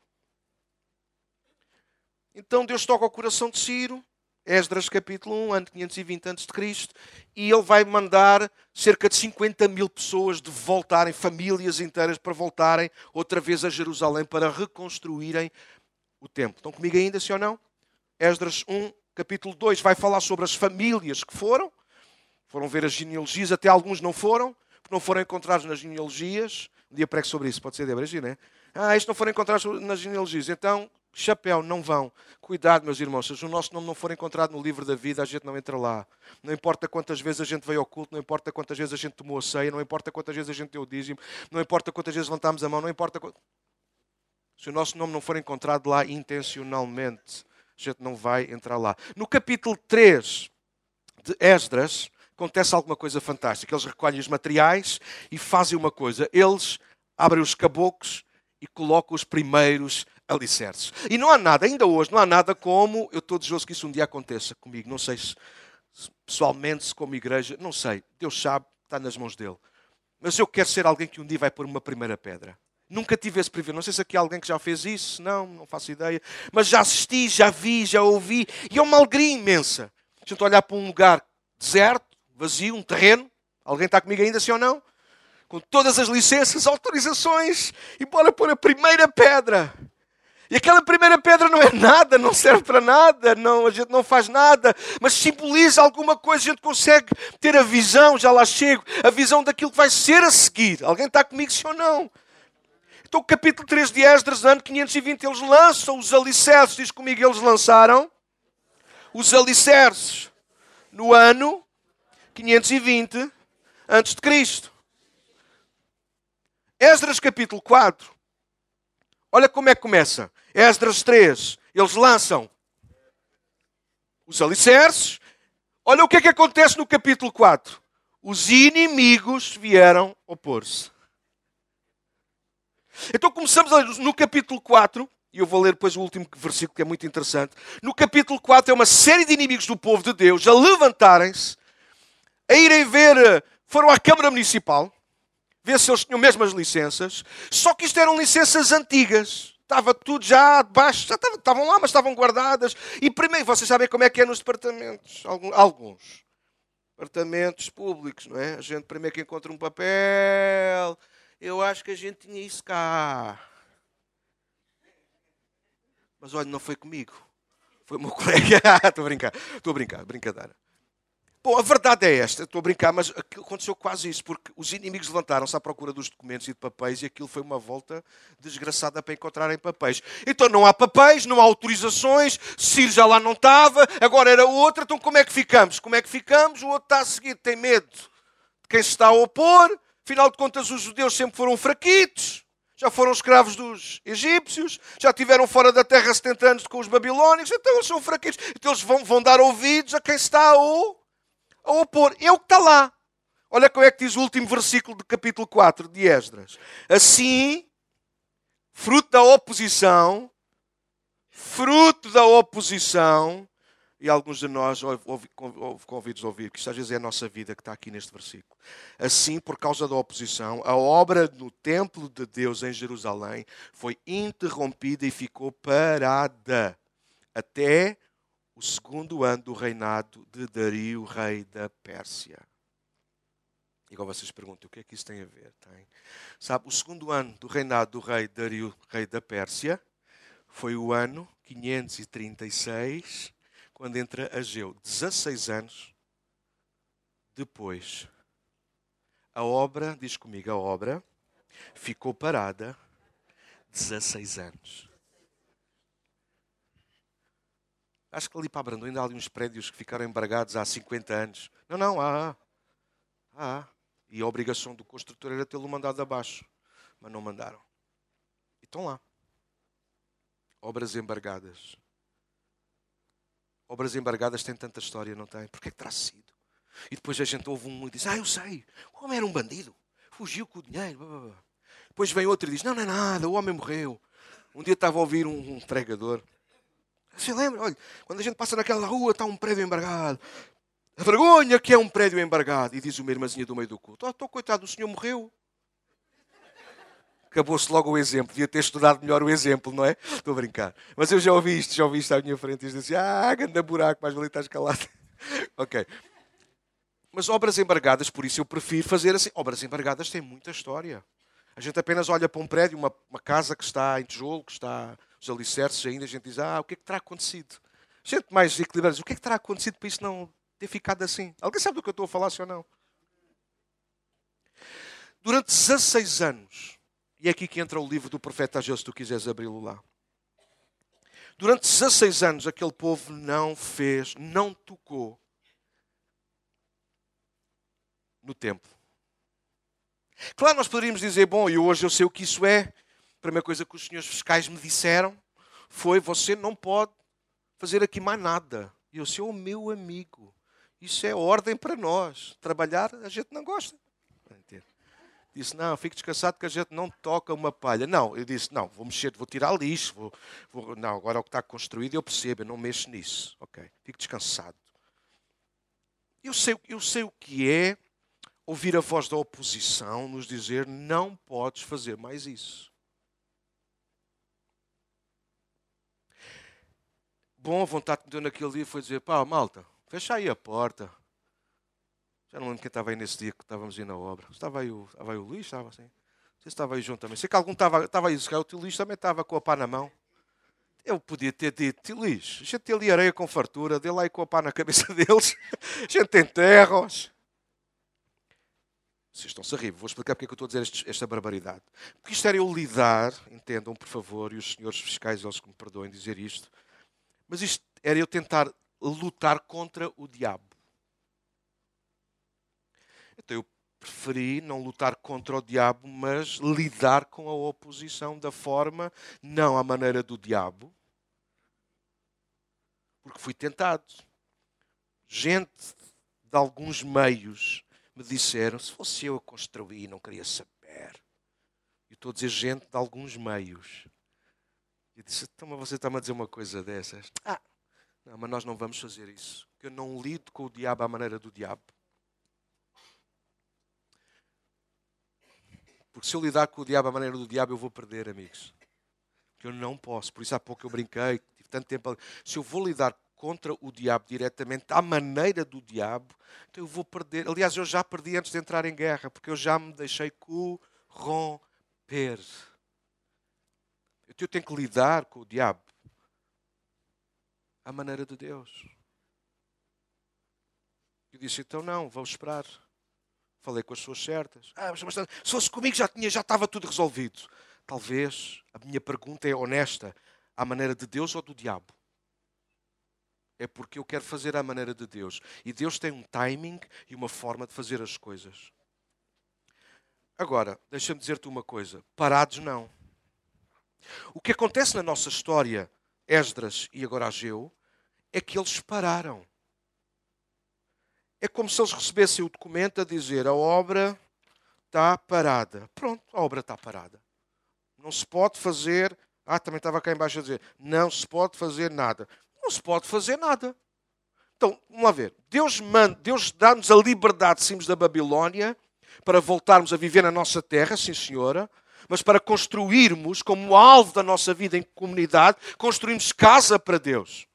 Então Deus toca o coração de Ciro, Esdras capítulo 1, ano 520 a.C., e ele vai mandar cerca de 50 mil pessoas de voltarem, famílias inteiras para voltarem outra vez a Jerusalém para reconstruírem o templo. Estão comigo ainda, sim ou não? Esdras 1, capítulo 2, vai falar sobre as famílias que foram, foram ver as genealogias, até alguns não foram, porque não foram encontrados nas genealogias. Um dia prego sobre isso, pode ser de Abrangir, não é? Ah, estes não foram encontrados nas genealogias. Então, chapéu, não vão. Cuidado, meus irmãos, se o nosso nome não for encontrado no livro da vida, a gente não entra lá. Não importa quantas vezes a gente veio ao culto, não importa quantas vezes a gente tomou a ceia, não importa quantas vezes a gente deu o dízimo, não importa quantas vezes levantámos a mão, não importa. Se o nosso nome não for encontrado lá intencionalmente, a gente não vai entrar lá. No capítulo 3 de Esdras, acontece alguma coisa fantástica. Eles recolhem os materiais e fazem uma coisa. Eles abrem os caboclos e colocam os primeiros alicerces. E não há nada, ainda hoje, não há nada como, eu estou desejoso que isso um dia aconteça comigo, não sei se pessoalmente, se como igreja, não sei, Deus sabe, está nas mãos dele. Mas eu quero ser alguém que um dia vai pôr uma primeira pedra. Nunca tive esse privilégio. Não sei se aqui há alguém que já fez isso. Não, não faço ideia. Mas já assisti, já vi, já ouvi. E é uma alegria imensa. A gente olhar para um lugar deserto, vazio, um terreno. Alguém está comigo ainda, sim ou não? Com todas as licenças, <laughs> autorizações. E bora pôr a primeira pedra. E aquela primeira pedra não é nada, não serve para nada, não, a gente não faz nada, mas simboliza alguma coisa, a gente consegue ter a visão, já lá chego, a visão daquilo que vai ser a seguir. Alguém está comigo, sim ou não? Então, o capítulo 3 de Esdras, ano 520, eles lançam os alicerces, diz comigo, eles lançaram os alicerces no ano 520 antes de Cristo. Esdras capítulo 4 Olha como é que começa. Esdras 3. Eles lançam os alicerces. Olha o que é que acontece no capítulo 4. Os inimigos vieram opor-se. Então começamos no capítulo 4, e eu vou ler depois o último versículo que é muito interessante. No capítulo 4 é uma série de inimigos do povo de Deus a levantarem-se, a irem ver, foram à Câmara Municipal, ver se eles tinham mesmo as licenças. Só que isto eram licenças antigas. Estava tudo já debaixo, já estavam lá, mas estavam guardadas. E primeiro, vocês sabem como é que é nos departamentos? Alguns. Departamentos públicos, não é? A gente primeiro que encontra um papel. Eu acho que a gente tinha isso cá. Mas olha, não foi comigo. Foi o meu <laughs> colega. Estou a brincar. Estou a brincar. Brincadeira. Bom, a verdade é esta, estou a brincar, mas aconteceu quase isso, porque os inimigos levantaram-se à procura dos documentos e de papéis e aquilo foi uma volta desgraçada para encontrarem papéis. Então não há papéis, não há autorizações, Ciro já lá não estava, agora era outra, então como é que ficamos? Como é que ficamos? O outro está a seguir, tem medo de quem se está a opor, afinal de contas os judeus sempre foram fraquitos, já foram escravos dos egípcios, já tiveram fora da terra 70 anos com os babilónicos, então eles são fraquitos, então eles vão, vão dar ouvidos a quem está a a opor. É o que está lá. Olha como é que diz o último versículo do capítulo 4 de Esdras. Assim, fruto da oposição, fruto da oposição, e alguns de nós convidos a ouvir, que isto às vezes é a nossa vida que está aqui neste versículo. Assim, por causa da oposição, a obra no templo de Deus em Jerusalém foi interrompida e ficou parada até o segundo ano do reinado de Dario, rei da Pérsia. Agora vocês perguntam, o que é que isso tem a ver? Tem. Sabe, o segundo ano do reinado do rei Dario, rei da Pérsia, Foi o ano 536, quando entra Ageu. 16 anos depois. A obra, diz comigo, a obra ficou parada 16 anos. Acho que ali para Brandão ainda há ali uns prédios que ficaram embargados há 50 anos. Não, não, há. Há. E a obrigação do construtor era tê-lo mandado abaixo. Mas não mandaram. E estão lá. Obras embargadas. Obras embargadas têm tanta história, não tem? Porquê é que terá sido? E depois a gente ouve um e diz: Ah, eu sei, o homem era um bandido, fugiu com o dinheiro. Depois vem outro e diz: Não, não é nada, o homem morreu. Um dia estava a ouvir um, um pregador. Você lembra? Olha, quando a gente passa naquela rua está um prédio embargado. A vergonha que é um prédio embargado. E diz uma irmãzinha do meio do culto: Oh, estou coitado, o senhor morreu. Acabou-se logo o exemplo. Devia ter estudado melhor o exemplo, não é? Estou a brincar. Mas eu já ouvi isto, já ouvi isto à minha frente. E disse Ah, ganda buraco, mais valia estar escalado. <laughs> ok. Mas obras embargadas, por isso eu prefiro fazer assim. Obras embargadas têm muita história. A gente apenas olha para um prédio, uma, uma casa que está em tijolo, que está os alicerces ainda, a gente diz: Ah, o que é que terá acontecido? Gente mais equilibrada O que é que terá acontecido para isso não ter ficado assim? Alguém sabe do que eu estou a falar, sim ou não? Durante 16 anos, e é aqui que entra o livro do profeta Ageu, se tu quiseres abri-lo lá. Durante 16 anos, aquele povo não fez, não tocou no templo. Claro, nós poderíamos dizer, bom, e hoje eu sei o que isso é. A primeira coisa que os senhores fiscais me disseram foi: você não pode fazer aqui mais nada. E eu disse: oh, meu amigo, isso é ordem para nós. Trabalhar, a gente não gosta. Disse: Não, fique descansado que a gente não toca uma palha. Não, eu disse: Não, vou mexer, vou tirar lixo. Vou, vou... Não, agora o que está construído eu percebo, eu não mexo nisso. Ok, fique descansado. Eu sei, eu sei o que é ouvir a voz da oposição nos dizer: não podes fazer mais isso. Bom, a vontade que me deu naquele dia foi dizer: pá, malta, fecha aí a porta. Já não lembro quem estava aí nesse dia que estávamos aí na obra. Estava aí o, estava aí o Luís, estava assim. Não sei se estava aí junto também. Sei que algum estava, estava aí, se o tio Luís também estava com a pá na mão. Eu podia ter dito, tio Luís, a gente tem ali areia com fartura, dê lá aí com a pá na cabeça <laughs> deles. A gente tem terras. Vocês estão-se a rir. Vou explicar porque é que eu estou a dizer esta barbaridade. Porque isto era eu lidar, entendam, por favor, e os senhores fiscais, eles que me perdoem dizer isto, mas isto era eu tentar lutar contra o diabo. Então eu preferi não lutar contra o diabo, mas lidar com a oposição da forma, não à maneira do diabo, porque fui tentado. Gente de alguns meios me disseram, se fosse eu a construir, não queria saber. Eu estou a dizer gente de alguns meios. E disse, então, mas você está-me a dizer uma coisa dessas? Ah, não, mas nós não vamos fazer isso. Porque eu não lido com o diabo à maneira do diabo. Porque se eu lidar com o diabo à maneira do diabo, eu vou perder, amigos. Porque eu não posso. Por isso há pouco eu brinquei, tive tanto tempo. Se eu vou lidar contra o diabo diretamente, à maneira do diabo, então eu vou perder. Aliás, eu já perdi antes de entrar em guerra, porque eu já me deixei corromper. Eu tenho que lidar com o diabo à maneira de Deus. Eu disse, então não, vou esperar. Falei com as pessoas certas. Ah, mas, mas se fosse comigo já, tinha, já estava tudo resolvido. Talvez a minha pergunta é honesta. À maneira de Deus ou do diabo? é porque eu quero fazer à maneira de Deus. E Deus tem um timing e uma forma de fazer as coisas. Agora, deixa-me dizer-te uma coisa: parados não. O que acontece na nossa história, Esdras e agora Ageu, é que eles pararam. É como se eles recebessem o documento a dizer a obra está parada. Pronto, a obra está parada. Não se pode fazer. Ah, também estava cá embaixo a dizer: não se pode fazer nada não se pode fazer nada. Então, vamos lá ver. Deus, Deus dá-nos a liberdade, saímos da Babilónia, para voltarmos a viver na nossa terra, sim senhora, mas para construirmos, como alvo da nossa vida em comunidade, construímos casa para Deus.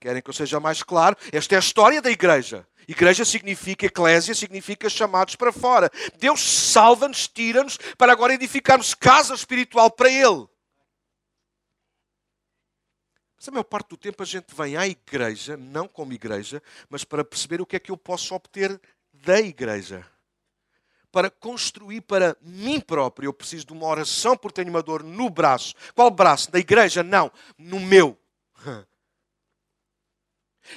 Querem que eu seja mais claro? Esta é a história da igreja. Igreja significa, eclésia significa chamados para fora. Deus salva-nos, tira-nos, para agora edificarmos casa espiritual para Ele. Mas a maior parte do tempo a gente vem à igreja, não como igreja, mas para perceber o que é que eu posso obter da igreja. Para construir para mim próprio, eu preciso de uma oração porque tenho uma dor no braço. Qual braço? Da igreja? Não, no meu. <laughs>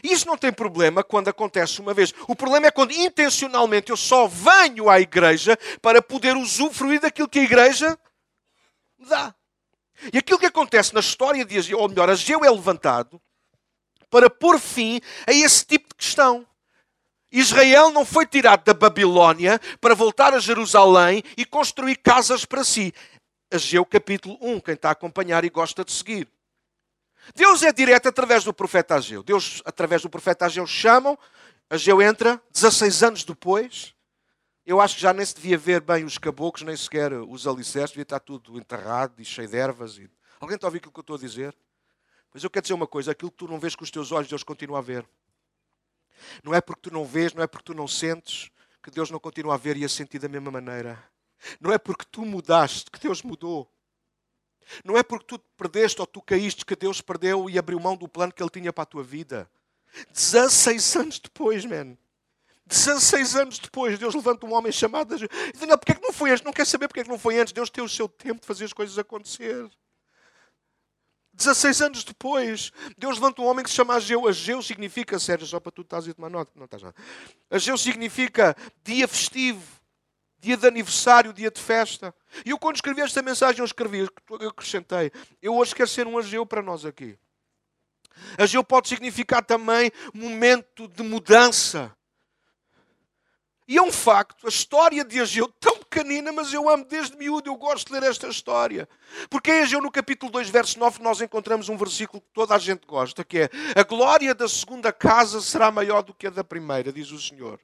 Isso não tem problema quando acontece uma vez. O problema é quando intencionalmente eu só venho à igreja para poder usufruir daquilo que a igreja me dá. E aquilo que acontece na história de Ageu, ou melhor, Ageu é levantado para pôr fim a esse tipo de questão. Israel não foi tirado da Babilónia para voltar a Jerusalém e construir casas para si. Ageu capítulo 1, quem está a acompanhar e gosta de seguir. Deus é direto através do profeta Ageu. Deus, através do profeta Ageu, chamam. Ageu entra 16 anos depois. Eu acho que já nem se devia ver bem os caboclos, nem sequer os alicerces, devia estar tudo enterrado e cheio de ervas. E... Alguém está a ouvir aquilo que eu estou a dizer? Mas eu quero dizer uma coisa: aquilo que tu não vês com os teus olhos, Deus continua a ver. Não é porque tu não vês, não é porque tu não sentes, que Deus não continua a ver e a sentir da mesma maneira. Não é porque tu mudaste que Deus mudou. Não é porque tu perdeste ou tu caíste que Deus perdeu e abriu mão do plano que Ele tinha para a tua vida. 16 anos depois, man. 16 anos depois, Deus levanta um homem chamado. Diz, não, porque é que não foi antes? Não quer saber porque é que não foi antes. Deus tem o seu tempo de fazer as coisas acontecer. 16 anos depois, Deus levanta um homem que se chama Ageu. Ageu significa, Sérgio, só para tu estás a tomar nota. Não estás nada. Ageu significa dia festivo, dia de aniversário, dia de festa. E eu, quando escrevi esta mensagem, eu escrevi, eu acrescentei. Eu hoje quero ser um Ageu para nós aqui. Ageu pode significar também momento de mudança. E é um facto, a história de Ageu, tão pequenina, mas eu amo desde miúdo, eu gosto de ler esta história. Porque em Ageu, no capítulo 2, verso 9, nós encontramos um versículo que toda a gente gosta, que é A glória da segunda casa será maior do que a da primeira, diz o Senhor.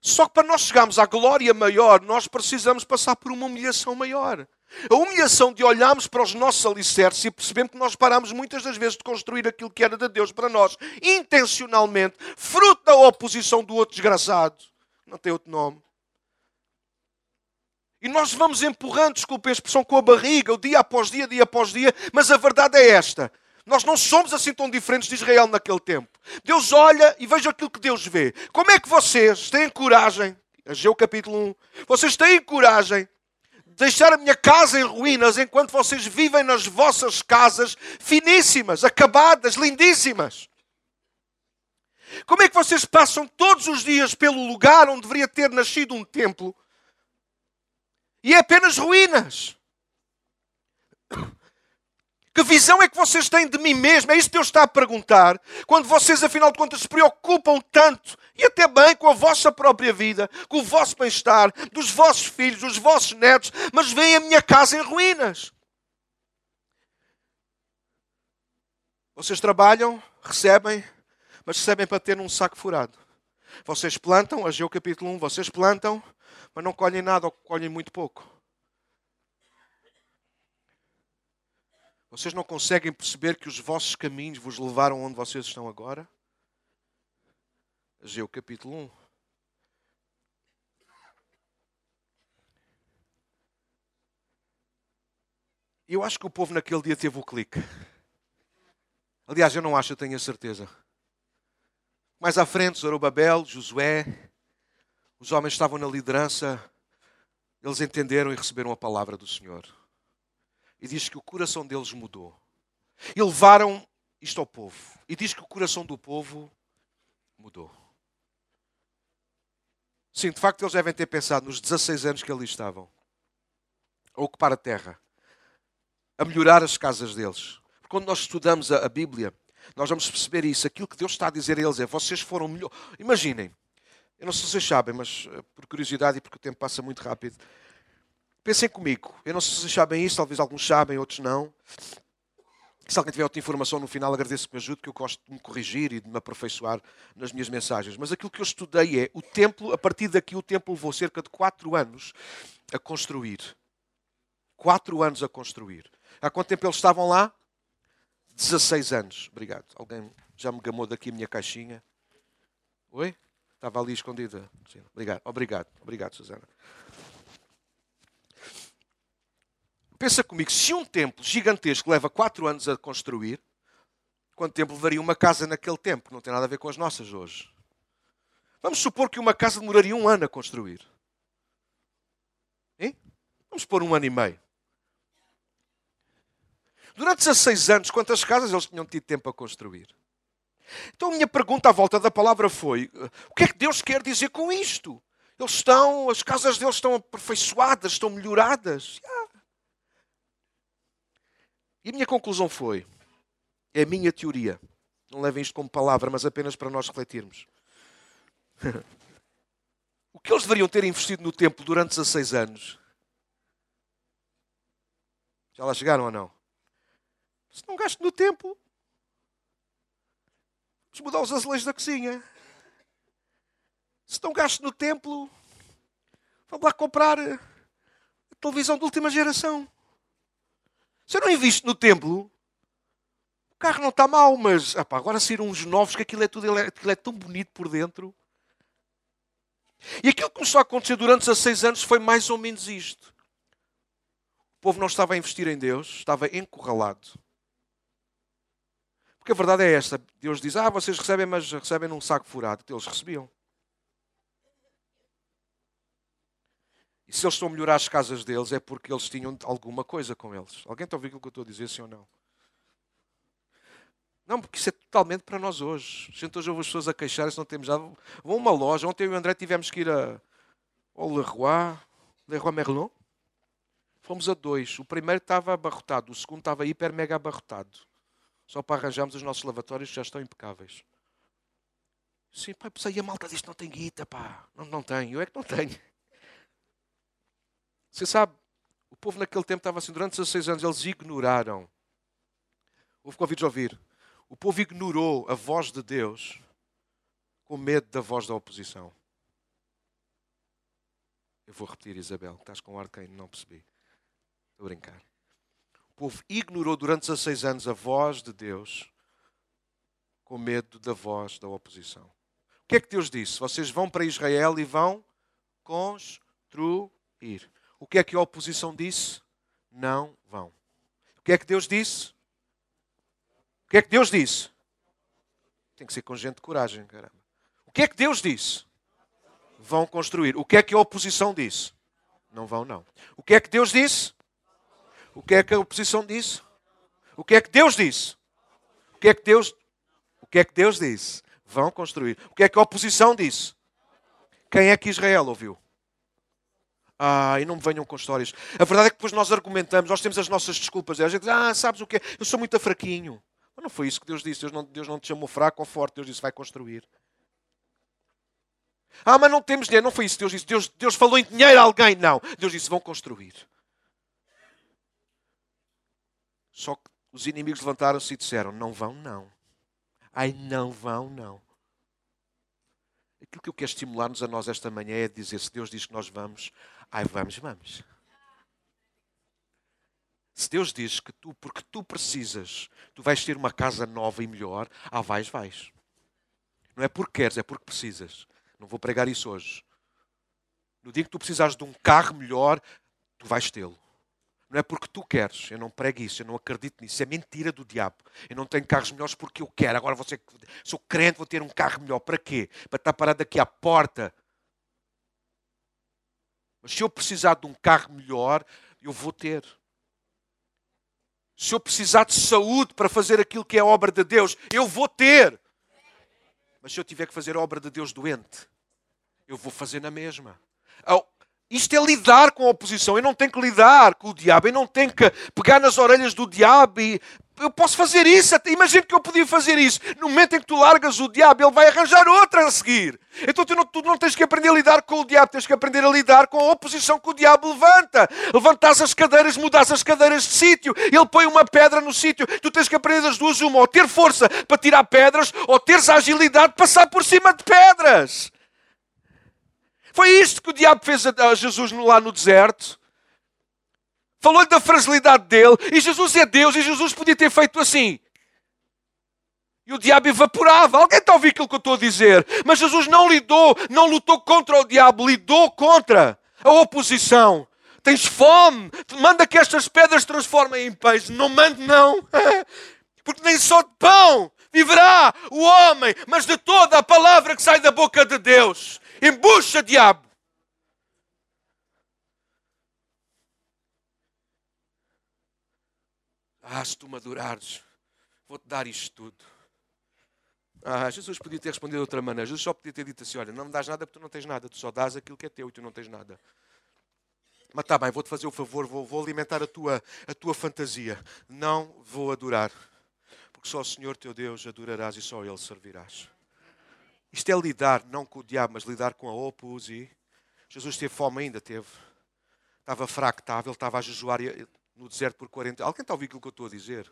Só que para nós chegarmos à glória maior, nós precisamos passar por uma humilhação maior. A humilhação de olharmos para os nossos alicerces e percebemos que nós paramos muitas das vezes de construir aquilo que era de Deus para nós, intencionalmente, fruto da oposição do outro desgraçado. Não tem outro nome. E nós vamos empurrando, desculpe a expressão, com a barriga, o dia após dia, dia após dia, mas a verdade é esta. Nós não somos assim tão diferentes de Israel naquele tempo. Deus olha e veja aquilo que Deus vê. Como é que vocês têm coragem? Ageu capítulo 1. Vocês têm coragem deixar a minha casa em ruínas enquanto vocês vivem nas vossas casas finíssimas, acabadas, lindíssimas. Como é que vocês passam todos os dias pelo lugar onde deveria ter nascido um templo e é apenas ruínas? Que visão é que vocês têm de mim mesmo? É isso que Deus está a perguntar. Quando vocês, afinal de contas, se preocupam tanto e até bem com a vossa própria vida, com o vosso bem-estar, dos vossos filhos, dos vossos netos, mas veem a minha casa em ruínas. Vocês trabalham, recebem, mas recebem para ter um saco furado. Vocês plantam, Ageu capítulo 1, vocês plantam, mas não colhem nada ou colhem muito pouco. Vocês não conseguem perceber que os vossos caminhos vos levaram onde vocês estão agora? Ageu capítulo 1. Eu acho que o povo naquele dia teve o clique. Aliás, eu não acho, eu tenho a certeza. Mais à frente, Zorobabel, Josué, os homens estavam na liderança, eles entenderam e receberam a palavra do Senhor e diz que o coração deles mudou. E levaram isto ao povo. E diz que o coração do povo mudou. Sim, de facto, eles devem ter pensado nos 16 anos que ali estavam a ocupar a terra, a melhorar as casas deles. Porque quando nós estudamos a, a Bíblia, nós vamos perceber isso. Aquilo que Deus está a dizer a eles é: vocês foram melhor. Imaginem, eu não sei se vocês sabem, mas eh, por curiosidade e porque o tempo passa muito rápido, Pensem comigo. Eu não sei se vocês sabem isto, talvez alguns sabem, outros não. Se alguém tiver outra informação no final, agradeço que me ajude, que eu gosto de me corrigir e de me aperfeiçoar nas minhas mensagens. Mas aquilo que eu estudei é, o templo, a partir daqui, o templo levou cerca de 4 anos a construir. 4 anos a construir. Há quanto tempo eles estavam lá? 16 anos. Obrigado. Alguém já me gamou daqui a minha caixinha? Oi? Estava ali escondida. Obrigado. Obrigado. Obrigado, Susana. Pensa comigo, se um templo gigantesco leva quatro anos a construir, quanto tempo levaria uma casa naquele tempo? Não tem nada a ver com as nossas hoje. Vamos supor que uma casa demoraria um ano a construir. Hein? Vamos pôr um ano e meio. Durante 16 anos, quantas casas eles tinham tido tempo a construir? Então a minha pergunta à volta da palavra foi: o que é que Deus quer dizer com isto? Eles estão, as casas deles estão aperfeiçoadas, estão melhoradas. Yeah. E a minha conclusão foi: é a minha teoria. Não levem isto como palavra, mas apenas para nós refletirmos. <laughs> o que eles deveriam ter investido no templo durante 16 anos? Já lá chegaram ou não? Se não gasto no templo, vamos mudar os azulejos da cozinha. Se não gasto no templo, vamos lá comprar a televisão de última geração. Se eu não invisto no templo, o carro não está mal, mas opa, agora saíram uns novos que aquilo é, tudo, aquilo é tão bonito por dentro. E aquilo que começou a acontecer durante 16 anos foi mais ou menos isto. O povo não estava a investir em Deus, estava encurralado. Porque a verdade é esta: Deus diz, ah, vocês recebem, mas recebem num saco furado. Eles recebiam. E se eles estão a melhorar as casas deles, é porque eles tinham alguma coisa com eles. Alguém está a ouvir aquilo que eu estou a dizer, sim ou não? Não, porque isso é totalmente para nós hoje. A gente hoje ouve as pessoas a queixar-se, não temos nada. Vão a uma loja, ontem eu e o André tivemos que ir a, ao Leroy, Leroy Merlin. Fomos a dois. O primeiro estava abarrotado, o segundo estava hiper mega abarrotado. Só para arranjarmos os nossos lavatórios que já estão impecáveis. Sim, pá, aí a malta diz que não tem guita, pá. Não, não tem. Eu é que não tenho. Você sabe, o povo naquele tempo estava assim, durante 16 anos, eles ignoraram. Houve convites a ouvir. O povo ignorou a voz de Deus com medo da voz da oposição. Eu vou repetir, Isabel, estás com ar quem não percebi. Estou a brincar. O povo ignorou durante 16 anos a voz de Deus com medo da voz da oposição. O que é que Deus disse? Vocês vão para Israel e vão construir. O que é que a oposição disse? Não vão. O que é que Deus disse? O que é que Deus disse? Tem que ser com gente de coragem, caramba. O que é que Deus disse? Vão construir. O que é que a oposição disse? Não vão, não. O que é que Deus disse? O que é que a oposição disse? O que é que Deus disse? O que é que Deus, o que é que Deus disse? Vão construir. O que é que a oposição disse? Quem é que Israel ouviu? Ah, e não me venham com histórias. A verdade é que depois nós argumentamos, nós temos as nossas desculpas. A gente diz, ah, sabes o que é? Eu sou muito fraquinho. Mas não foi isso que Deus disse. Deus não, Deus não te chamou fraco ou forte. Deus disse, vai construir. Ah, mas não temos dinheiro. Não foi isso que Deus disse. Deus, Deus falou em dinheiro a alguém. Não. Deus disse, vão construir. Só que os inimigos levantaram-se e disseram: Não vão, não. Ai, não vão, não. Aquilo que eu quero estimular-nos a nós esta manhã é dizer: se Deus diz que nós vamos, ai, vamos, vamos. Se Deus diz que tu, porque tu precisas, tu vais ter uma casa nova e melhor, ah, vais, vais. Não é porque queres, é porque precisas. Não vou pregar isso hoje. No dia que tu precisares de um carro melhor, tu vais tê-lo. Não é porque tu queres. Eu não prego isso, eu não acredito nisso. É mentira do diabo. Eu não tenho carros melhores porque eu quero. Agora você sou crente, vou ter um carro melhor. Para quê? Para estar parado aqui à porta. Mas se eu precisar de um carro melhor, eu vou ter. Se eu precisar de saúde para fazer aquilo que é obra de Deus, eu vou ter. Mas se eu tiver que fazer a obra de Deus doente, eu vou fazer na mesma. Isto é lidar com a oposição. Eu não tenho que lidar com o diabo. Eu não tenho que pegar nas orelhas do diabo e. Eu posso fazer isso. Imagina que eu podia fazer isso. No momento em que tu largas o diabo, ele vai arranjar outra a seguir. Então tu não, tu não tens que aprender a lidar com o diabo, tens que aprender a lidar com a oposição que o diabo levanta. Levantas as cadeiras, mudas as cadeiras de sítio. Ele põe uma pedra no sítio. Tu tens que aprender as duas, uma, ou ter força para tirar pedras, ou teres a agilidade de passar por cima de pedras. Foi isto que o diabo fez a Jesus lá no deserto. Falou-lhe da fragilidade dele. E Jesus é Deus. E Jesus podia ter feito assim. E o diabo evaporava. Alguém está a ouvir aquilo que eu estou a dizer? Mas Jesus não lidou, não lutou contra o diabo, lidou contra a oposição. tens fome, manda que estas pedras transformem em peixe. Não mande, não. <laughs> Porque nem só de pão viverá o homem, mas de toda a palavra que sai da boca de Deus. Embucha, diabo. Ah, se tu me adorares, vou-te dar isto tudo. Ah, Jesus podia ter respondido de outra maneira. Jesus só podia ter dito assim: Olha, não me dás nada porque tu não tens nada, tu só dás aquilo que é teu e tu não tens nada. Mas está bem, vou-te fazer o favor, vou, vou alimentar a tua, a tua fantasia. Não vou adorar, porque só o Senhor teu Deus adorarás e só Ele servirás. Isto é lidar, não com o diabo, mas lidar com a oposição. Jesus teve fome ainda, teve. Estava fraco, estava, ele estava a jejuar no deserto por 40 Alguém está a ouvir aquilo que eu estou a dizer?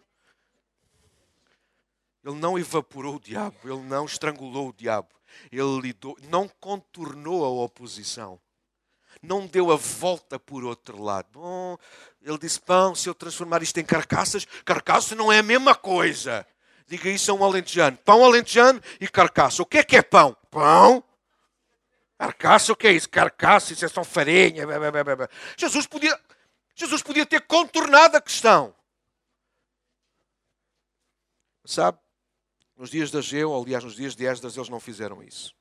Ele não evaporou o diabo, ele não estrangulou o diabo, ele lidou, não contornou a oposição, não deu a volta por outro lado. Bom, ele disse: Pão, se eu transformar isto em carcaças, carcaça não é a mesma coisa. Diga isso a um alentejano: pão alentejano e carcaça. O que é que é pão? Pão. Carcaça, o que é isso? Carcaça, isso é só farinha. Jesus podia, Jesus podia ter contornado a questão. Sabe? Nos dias da Geu, ou aliás nos dias de Esdras, eles não fizeram isso.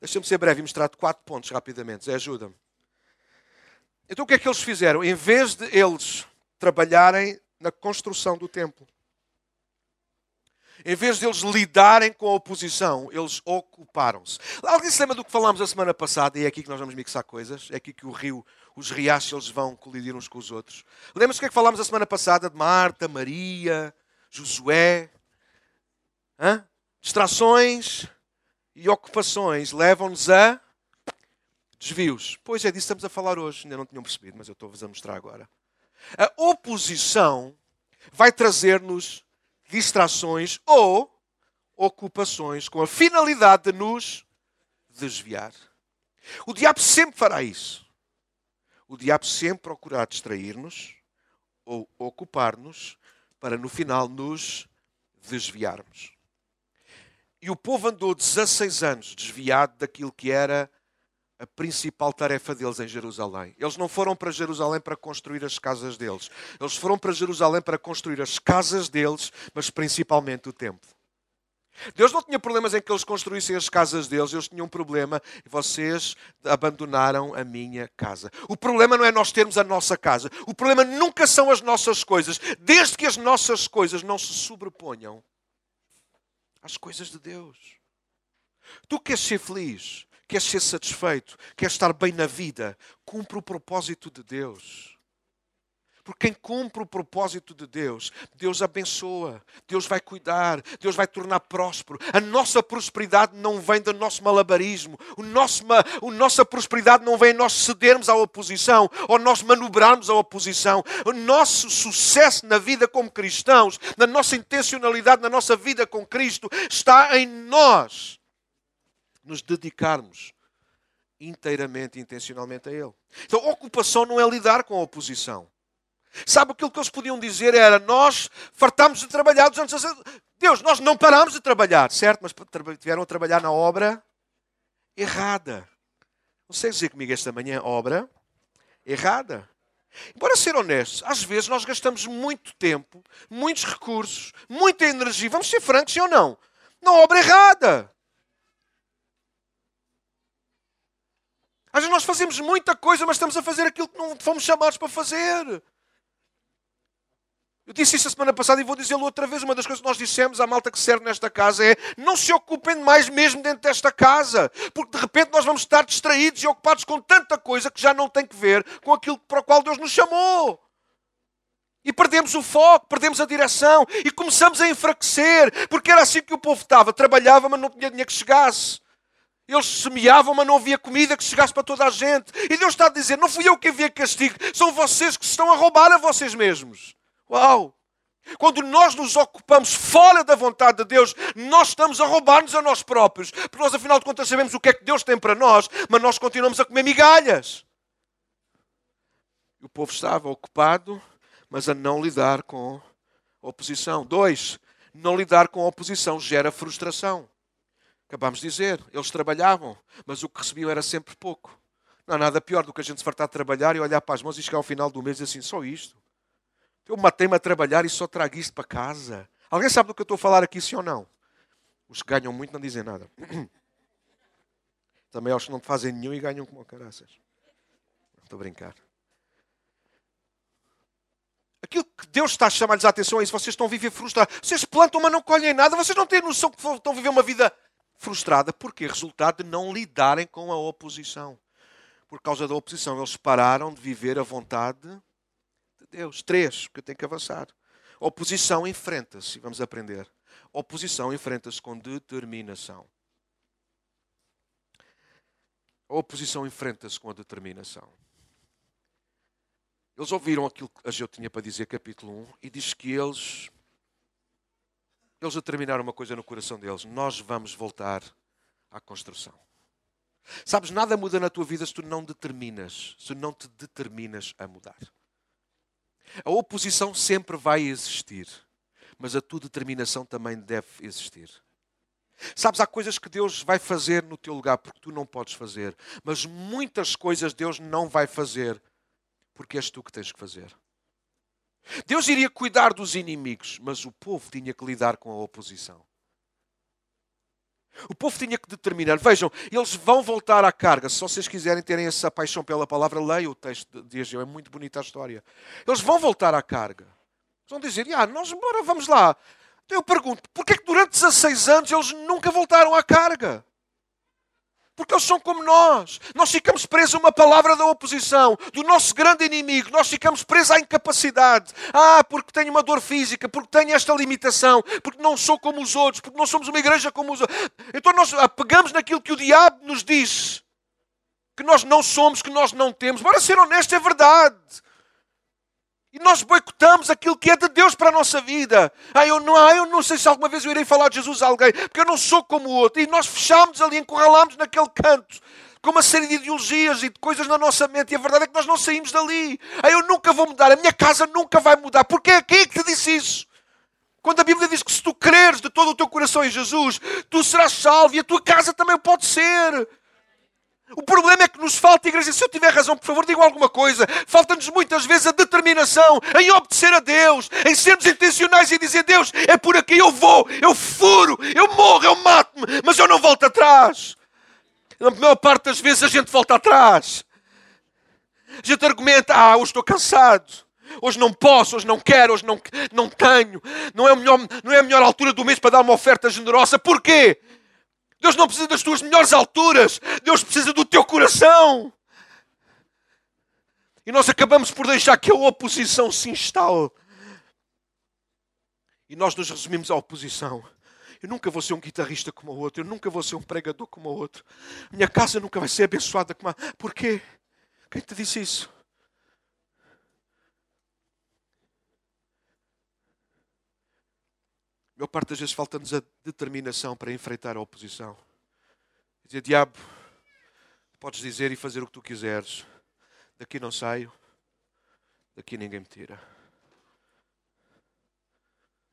Deixa-me ser breve e mostrar-te quatro pontos rapidamente. Zé, ajuda-me. Então o que é que eles fizeram? Em vez de eles trabalharem na construção do templo, em vez de eles lidarem com a oposição, eles ocuparam-se. Alguém se lembra do que falámos a semana passada? E é aqui que nós vamos mixar coisas. É aqui que o rio, os riachos, eles vão colidir uns com os outros. Lembra-se o que é que falámos a semana passada de Marta, Maria, Josué? Hã? Distrações e ocupações levam-nos a desvios. Pois é, disso estamos a falar hoje. Ainda não tinham percebido, mas eu estou-vos a mostrar agora. A oposição vai trazer-nos distrações ou ocupações com a finalidade de nos desviar. O diabo sempre fará isso. O diabo sempre procurará distrair-nos ou ocupar-nos para no final nos desviarmos. E o povo andou 16 anos desviado daquilo que era a principal tarefa deles em Jerusalém. Eles não foram para Jerusalém para construir as casas deles. Eles foram para Jerusalém para construir as casas deles, mas principalmente o templo. Deus não tinha problemas em que eles construíssem as casas deles, eles tinham um problema e vocês abandonaram a minha casa. O problema não é nós termos a nossa casa, o problema nunca são as nossas coisas, desde que as nossas coisas não se sobreponham às coisas de Deus. Tu queres ser feliz, queres ser satisfeito, queres estar bem na vida, cumpre o propósito de Deus. Porque quem cumpre o propósito de Deus, Deus abençoa, Deus vai cuidar, Deus vai tornar próspero. A nossa prosperidade não vem do nosso malabarismo, o nosso, a nossa prosperidade não vem em nós cedermos à oposição ou nós manobrarmos a oposição. O nosso sucesso na vida como cristãos, na nossa intencionalidade, na nossa vida com Cristo, está em nós nos dedicarmos inteiramente, intencionalmente a Ele. Então, ocupação não é lidar com a oposição. Sabe aquilo que eles podiam dizer era: Nós fartámos de trabalhar 60. Deus, nós não parámos de trabalhar, certo? Mas tiveram a trabalhar na obra errada. Sei dizer comigo esta manhã, obra errada. Embora ser honestos, às vezes nós gastamos muito tempo, muitos recursos, muita energia, vamos ser francos, ou não? Na obra errada. Às vezes nós fazemos muita coisa, mas estamos a fazer aquilo que não fomos chamados para fazer. Eu disse isso a semana passada e vou dizê-lo outra vez. Uma das coisas que nós dissemos à malta que serve nesta casa é não se ocupem mais mesmo dentro desta casa, porque de repente nós vamos estar distraídos e ocupados com tanta coisa que já não tem que ver com aquilo para o qual Deus nos chamou. E perdemos o foco, perdemos a direção e começamos a enfraquecer, porque era assim que o povo estava: trabalhava, mas não tinha dinheiro que chegasse. Eles semeavam, mas não havia comida que chegasse para toda a gente. E Deus está a dizer: não fui eu que enviei castigo, são vocês que estão a roubar a vocês mesmos. Uau! Quando nós nos ocupamos fora da vontade de Deus, nós estamos a roubar-nos a nós próprios. Porque nós, afinal de contas, sabemos o que é que Deus tem para nós, mas nós continuamos a comer migalhas. O povo estava ocupado, mas a não lidar com a oposição. Dois, não lidar com a oposição gera frustração. Acabamos de dizer, eles trabalhavam, mas o que recebiam era sempre pouco. Não há nada pior do que a gente se fartar de trabalhar e olhar para as mãos e chegar ao final do mês e assim, só isto. Eu matei-me a trabalhar e só trago isto para casa. Alguém sabe do que eu estou a falar aqui, sim ou não? Os que ganham muito não dizem nada. <clears throat> Também aos que não fazem nenhum e ganham como caraças. Estou a brincar. Aquilo que Deus está a chamar-lhes a atenção é isso. Vocês estão a viver frustrados. Vocês plantam, mas não colhem nada. Vocês não têm noção que estão a viver uma vida frustrada. Porquê? Resultado de não lidarem com a oposição. Por causa da oposição, eles pararam de viver a vontade de Deus. Três, que eu tenho que avançar. Oposição enfrenta-se, vamos aprender. Oposição enfrenta-se com determinação. A oposição enfrenta-se com a determinação. Eles ouviram aquilo que Ageu tinha para dizer, capítulo 1, e diz que eles, eles determinaram uma coisa no coração deles: nós vamos voltar à construção. Sabes, nada muda na tua vida se tu não determinas, se não te determinas a mudar. A oposição sempre vai existir, mas a tua determinação também deve existir. Sabes, há coisas que Deus vai fazer no teu lugar porque tu não podes fazer, mas muitas coisas Deus não vai fazer porque és tu que tens que fazer. Deus iria cuidar dos inimigos, mas o povo tinha que lidar com a oposição. O povo tinha que determinar. Vejam, eles vão voltar à carga. Se vocês quiserem terem essa paixão pela palavra, leiam o texto de Ageu. É muito bonita a história. Eles vão voltar à carga. Vão dizer, ah, nós embora, vamos lá. Então eu pergunto, porquê é que durante 16 anos eles nunca voltaram à carga? Porque eles são como nós. Nós ficamos presos a uma palavra da oposição, do nosso grande inimigo. Nós ficamos presos à incapacidade. Ah, porque tenho uma dor física, porque tenho esta limitação, porque não sou como os outros, porque não somos uma igreja como os outros. Então nós apegamos naquilo que o diabo nos diz. Que nós não somos, que nós não temos. Bora ser honesto, é verdade. E nós boicotamos aquilo que é de Deus para a nossa vida. Ah, eu não, ah, eu não sei se alguma vez eu irei falar de Jesus a alguém, porque eu não sou como o outro. E nós fechamos ali, encurralamos naquele canto, com uma série de ideologias e de coisas na nossa mente. E a verdade é que nós não saímos dali. Ah, eu nunca vou mudar, a minha casa nunca vai mudar. Porquê? Quem é que te disse isso? Quando a Bíblia diz que se tu creres de todo o teu coração em Jesus, tu serás salvo e a tua casa também pode ser. O problema é que nos falta, igreja, se eu tiver razão, por favor, digam alguma coisa. Falta-nos muitas vezes a determinação em obedecer a Deus, em sermos intencionais e dizer: Deus, é por aqui, eu vou, eu furo, eu morro, eu mato-me, mas eu não volto atrás. Na maior parte das vezes a gente volta atrás. A gente argumenta: Ah, hoje estou cansado. Hoje não posso, hoje não quero, hoje não, não tenho. Não é, melhor, não é a melhor altura do mês para dar uma oferta generosa. Porquê? Deus não precisa das tuas melhores alturas. Deus precisa do teu coração. E nós acabamos por deixar que a oposição se instale. E nós nos resumimos à oposição. Eu nunca vou ser um guitarrista como o outro. Eu nunca vou ser um pregador como o outro. Minha casa nunca vai ser abençoada como a... Porquê? Quem te disse isso? Maior parte das vezes falta-nos a determinação para enfrentar a oposição. Dizer, diabo, podes dizer e fazer o que tu quiseres. Daqui não saio, daqui ninguém me tira.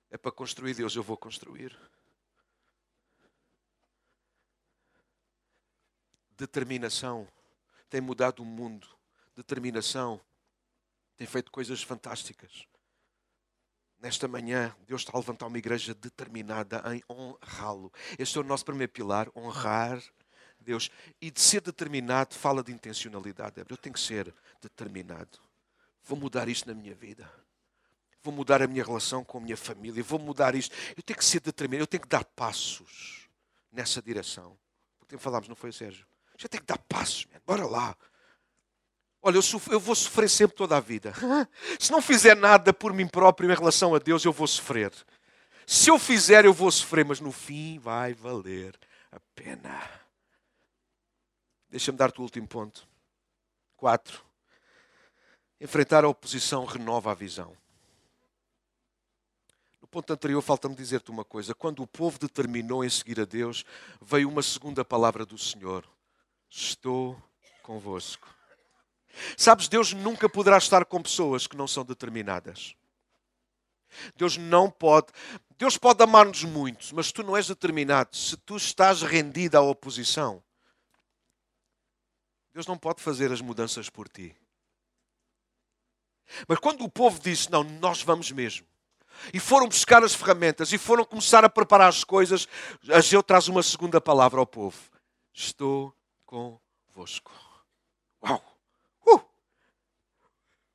É para construir Deus, eu vou construir. Determinação tem mudado o mundo. Determinação tem feito coisas fantásticas. Nesta manhã, Deus está a levantar uma igreja determinada em honrá-lo. Este é o nosso primeiro pilar: honrar Deus. E de ser determinado, fala de intencionalidade. Eu tenho que ser determinado. Vou mudar isto na minha vida. Vou mudar a minha relação com a minha família. Vou mudar isto. Eu tenho que ser determinado. Eu tenho que dar passos nessa direção. Porque falámos, não foi, Sérgio? Já tenho que dar passos, man. bora lá. Olha, eu, eu, vou sofrer sempre toda a vida. <laughs> Se não fizer nada por mim próprio em relação a Deus, eu vou sofrer. Se eu fizer, eu vou sofrer, mas no fim vai valer a pena. Deixa-me dar-te o último ponto. Quatro. Enfrentar a oposição renova a visão. No ponto anterior, falta-me dizer-te uma coisa. Quando o povo determinou em seguir a Deus, veio uma segunda palavra do Senhor: Estou convosco. Sabes, Deus nunca poderá estar com pessoas que não são determinadas. Deus não pode. Deus pode amar-nos muito, mas tu não és determinado. Se tu estás rendido à oposição, Deus não pode fazer as mudanças por ti. Mas quando o povo disse, não, nós vamos mesmo, e foram buscar as ferramentas e foram começar a preparar as coisas, Ageu traz uma segunda palavra ao povo: Estou convosco. Uau!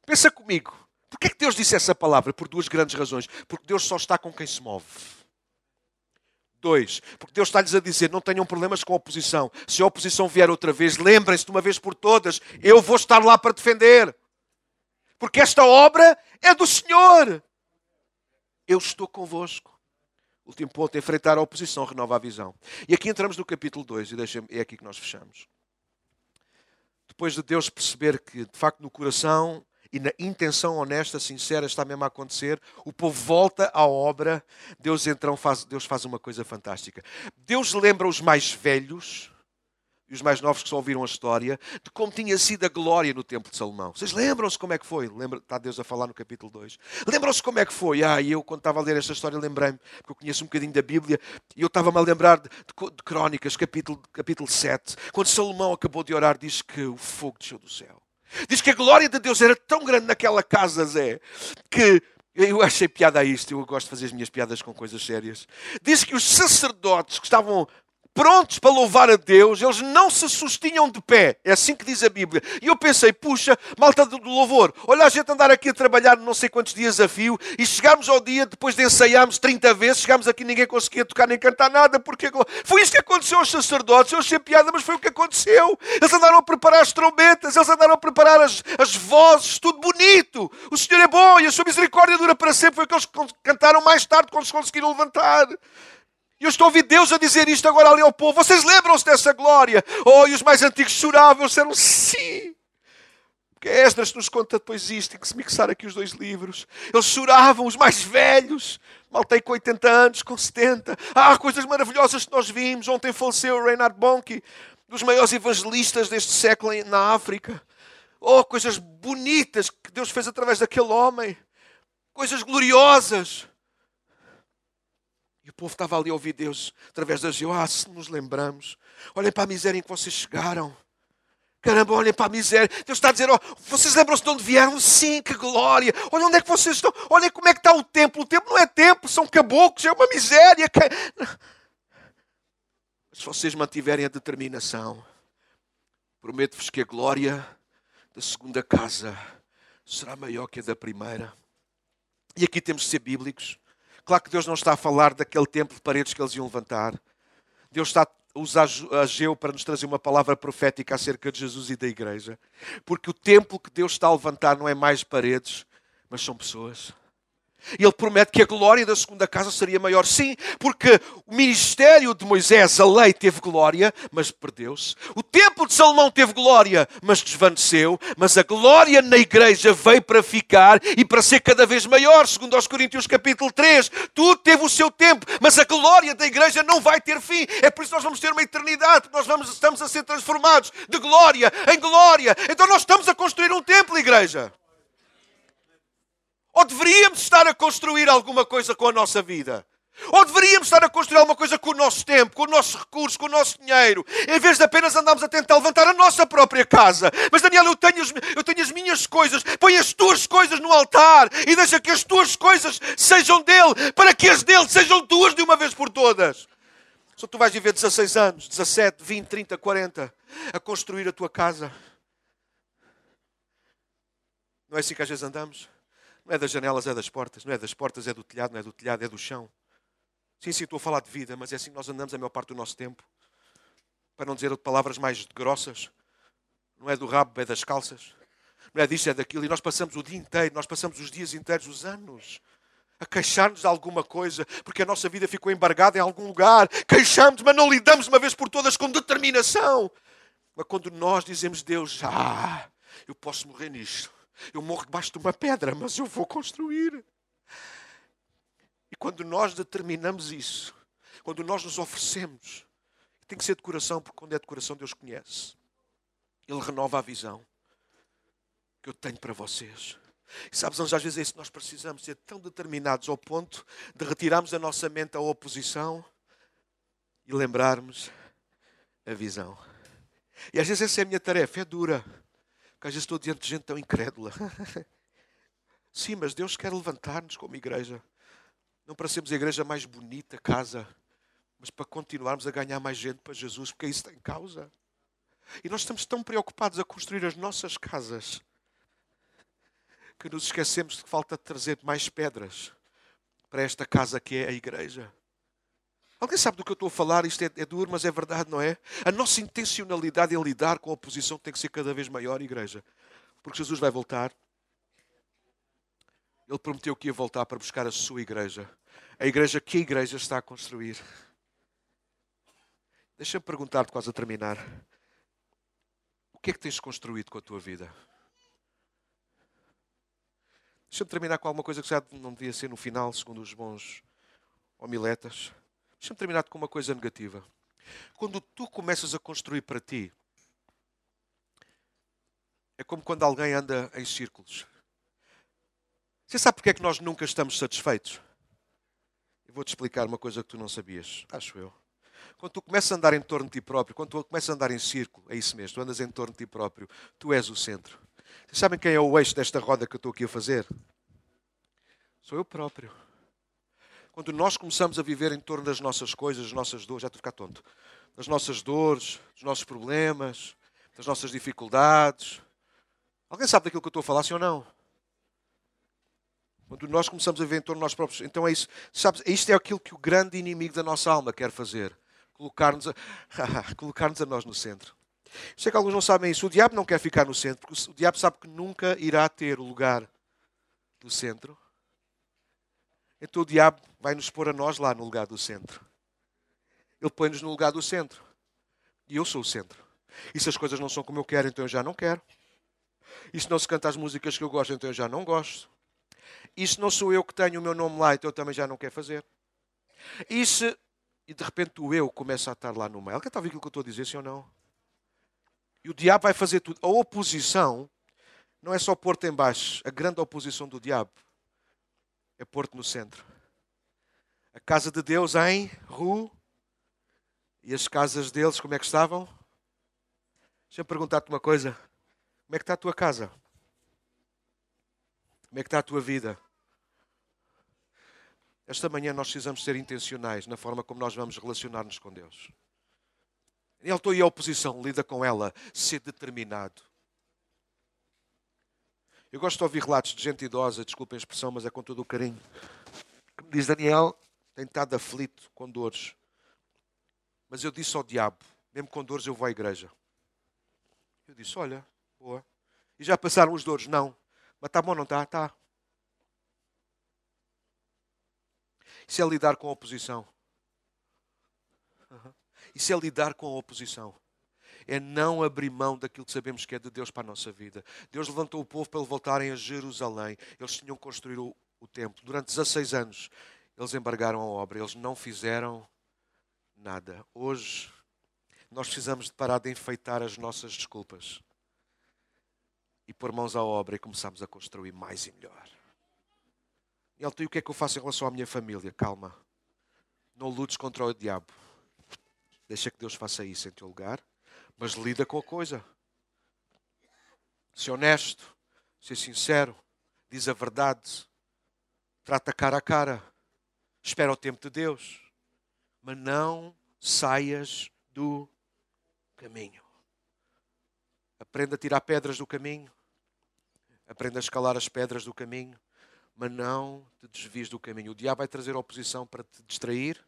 Pensa comigo. Por que é que Deus disse essa palavra? Por duas grandes razões. Porque Deus só está com quem se move. Dois, porque Deus está-lhes a dizer: não tenham problemas com a oposição. Se a oposição vier outra vez, lembrem-se de uma vez por todas: eu vou estar lá para defender. Porque esta obra é do Senhor. Eu estou convosco. Último ponto: enfrentar a oposição renova a visão. E aqui entramos no capítulo 2, e é aqui que nós fechamos. Depois de Deus perceber que, de facto, no coração e na intenção honesta, sincera, está mesmo a acontecer, o povo volta à obra, Deus então faz, Deus faz uma coisa fantástica. Deus lembra os mais velhos e os mais novos que só ouviram a história, de como tinha sido a glória no templo de Salomão. Vocês lembram-se como é que foi? Lembra, está Deus a falar no capítulo 2. Lembram-se como é que foi? Ah, eu quando estava a ler esta história lembrei-me, porque eu conheço um bocadinho da Bíblia, e eu estava-me a lembrar de, de, de Crónicas, capítulo, capítulo 7, quando Salomão acabou de orar, diz que o fogo desceu do céu. Diz que a glória de Deus era tão grande naquela casa, Zé, que eu achei piada a isto, eu gosto de fazer as minhas piadas com coisas sérias. Diz que os sacerdotes que estavam prontos para louvar a Deus, eles não se sustinham de pé. É assim que diz a Bíblia. E eu pensei, puxa, malta do louvor, olha a gente andar aqui a trabalhar não sei quantos dias a fio e chegámos ao dia, depois de ensaiarmos 30 vezes, chegámos aqui ninguém conseguia tocar nem cantar nada, porque foi isso que aconteceu aos sacerdotes. Eu achei piada, mas foi o que aconteceu. Eles andaram a preparar as trombetas, eles andaram a preparar as, as vozes, tudo bonito. O Senhor é bom e a sua misericórdia dura para sempre. Foi o que eles cantaram mais tarde quando se conseguiram levantar. E eu estou ouvir Deus a dizer isto agora ali ao povo. Vocês lembram-se dessa glória? Oh, e os mais antigos choravam, disseram sim. Porque Esdras nos conta depois isto, tem que se mixar aqui os dois livros. Eles choravam, os mais velhos. Maltei com 80 anos, com 70. Ah, coisas maravilhosas que nós vimos. Ontem faleceu Reinhard Bonnke, dos maiores evangelistas deste século na África. Oh, coisas bonitas que Deus fez através daquele homem. Coisas gloriosas. E o povo estava ali a ouvir Deus através da Jeová. Ah, se nos lembramos, olhem para a miséria em que vocês chegaram. Caramba, olhem para a miséria. Deus está a dizer: oh, vocês lembram-se de onde vieram? Sim, que glória. Olha onde é que vocês estão. Olhem como é que está o templo. O templo não é templo, são caboclos, é uma miséria. Se vocês mantiverem a determinação, prometo-vos que a glória da segunda casa será maior que a da primeira. E aqui temos de ser bíblicos. Claro que Deus não está a falar daquele templo de paredes que eles iam levantar. Deus está a usar Ageu para nos trazer uma palavra profética acerca de Jesus e da igreja. Porque o templo que Deus está a levantar não é mais paredes, mas são pessoas. Ele promete que a glória da segunda casa seria maior. Sim, porque o ministério de Moisés, a lei, teve glória, mas perdeu-se. O templo de Salomão teve glória, mas desvaneceu. Mas a glória na igreja veio para ficar e para ser cada vez maior. Segundo aos Coríntios capítulo 3. Tudo teve o seu tempo, mas a glória da igreja não vai ter fim. É por isso que nós vamos ter uma eternidade, porque nós vamos, estamos a ser transformados de glória em glória. Então nós estamos a construir um templo, igreja. Ou deveríamos estar a construir alguma coisa com a nossa vida? Ou deveríamos estar a construir alguma coisa com o nosso tempo, com o nosso recurso, com o nosso dinheiro, em vez de apenas andarmos a tentar levantar a nossa própria casa. Mas Daniel, eu tenho, eu tenho as minhas coisas, põe as tuas coisas no altar e deixa que as tuas coisas sejam dele, para que as dele sejam tuas de uma vez por todas. Só tu vais viver 16 anos, 17, 20, 30, 40, a construir a tua casa. Não é assim que às vezes andamos? Não é das janelas, é das portas. Não é das portas, é do telhado. Não é do telhado, é do chão. Sim, sim, estou a falar de vida, mas é assim que nós andamos a maior parte do nosso tempo. Para não dizer palavras mais grossas. Não é do rabo, é das calças. Não é disto, é daquilo. E nós passamos o dia inteiro, nós passamos os dias inteiros, os anos, a queixar-nos de alguma coisa, porque a nossa vida ficou embargada em algum lugar. Queixamos, mas não lidamos uma vez por todas com determinação. Mas quando nós dizemos, Deus, ah, eu posso morrer nisto eu morro debaixo de uma pedra, mas eu vou construir. E quando nós determinamos isso, quando nós nos oferecemos, tem que ser de coração, porque quando é de coração, Deus conhece. Ele renova a visão que eu tenho para vocês. E sabes, às vezes é isso que nós precisamos, ser tão determinados ao ponto de retirarmos da nossa mente a oposição e lembrarmos a visão. E às vezes essa é a minha tarefa, é dura. Porque às vezes estou diante de gente tão incrédula. <laughs> Sim, mas Deus quer levantar-nos como igreja. Não para sermos a igreja mais bonita, casa, mas para continuarmos a ganhar mais gente para Jesus, porque isso tem causa. E nós estamos tão preocupados a construir as nossas casas que nos esquecemos de que falta trazer mais pedras para esta casa que é a igreja. Alguém sabe do que eu estou a falar? Isto é, é, duro, mas é verdade, não é? A nossa intencionalidade em lidar com a oposição tem que ser cada vez maior, igreja. Porque Jesus vai voltar. Ele prometeu que ia voltar para buscar a sua igreja. A igreja que a igreja está a construir. Deixa-me perguntar-te, quase a terminar. O que é que tens construído com a tua vida? Deixa-me terminar com alguma coisa que já não devia ser no final, segundo os bons homiletas. Deixa-me terminar com uma coisa negativa. Quando tu começas a construir para ti, é como quando alguém anda em círculos. Você sabe porque é que nós nunca estamos satisfeitos? Eu vou-te explicar uma coisa que tu não sabias, acho eu. Quando tu começas a andar em torno de ti próprio, quando tu começas a andar em círculo, é isso mesmo, tu andas em torno de ti próprio, tu és o centro. Vocês sabem quem é o eixo desta roda que eu estou aqui a fazer? Sou eu próprio. Quando nós começamos a viver em torno das nossas coisas, das nossas dores, já estou a ficar tonto, das nossas dores, dos nossos problemas, das nossas dificuldades. Alguém sabe daquilo que eu estou a falar, sim ou não? Quando nós começamos a viver em torno de nós próprios. Então é isso. Sabes, isto é aquilo que o grande inimigo da nossa alma quer fazer. Colocar-nos a, <laughs> colocar a nós no centro. Sei que alguns não sabem isso. O diabo não quer ficar no centro, porque o diabo sabe que nunca irá ter o lugar do centro. Então o diabo vai nos pôr a nós lá no lugar do centro. Ele põe-nos no lugar do centro. E eu sou o centro. E se as coisas não são como eu quero, então eu já não quero. E se não se canta as músicas que eu gosto, então eu já não gosto. E se não sou eu que tenho o meu nome lá, então eu também já não quero fazer. E se. E de repente o eu começa a estar lá no meio. Alguém está a ouvir aquilo que eu estou a dizer, sim ou não? E o diabo vai fazer tudo. A oposição não é só pôr-te em baixo. A grande oposição do diabo é pôr-te no centro. A casa de Deus em Ru e as casas deles, como é que estavam? Deixa-me perguntar-te uma coisa. Como é que está a tua casa? Como é que está a tua vida? Esta manhã nós precisamos ser intencionais na forma como nós vamos relacionar-nos com Deus. Ele estou aí a oposição, lida com ela, ser determinado. Eu gosto de ouvir relatos de gente idosa, desculpem a expressão, mas é com todo o carinho. Que me diz, Daniel, tem estado aflito com dores. Mas eu disse ao diabo, mesmo com dores eu vou à igreja. Eu disse, olha, boa. E já passaram os dores? Não. Mas está bom, não está? Está. Isso é lidar com a oposição. Isso é lidar com a oposição é não abrir mão daquilo que sabemos que é de Deus para a nossa vida. Deus levantou o povo para voltarem a Jerusalém. Eles tinham construído o, templo. Durante 16 anos, eles embargaram a obra. Eles não fizeram nada. Hoje, nós precisamos de parar de enfeitar as nossas desculpas e pôr mãos à obra e começarmos a construir mais e melhor. E Elton, e o que é que eu faço em relação à minha família? Calma. Não lutes contra o diabo. Deixa que Deus faça isso em teu lugar mas lida com a coisa. Ser honesto, ser sincero, diz a verdade, trata cara a cara, espera o tempo de Deus, mas não saias do caminho. Aprenda a tirar pedras do caminho, aprenda a escalar as pedras do caminho, mas não te desvies do caminho. O diabo vai trazer oposição para te distrair,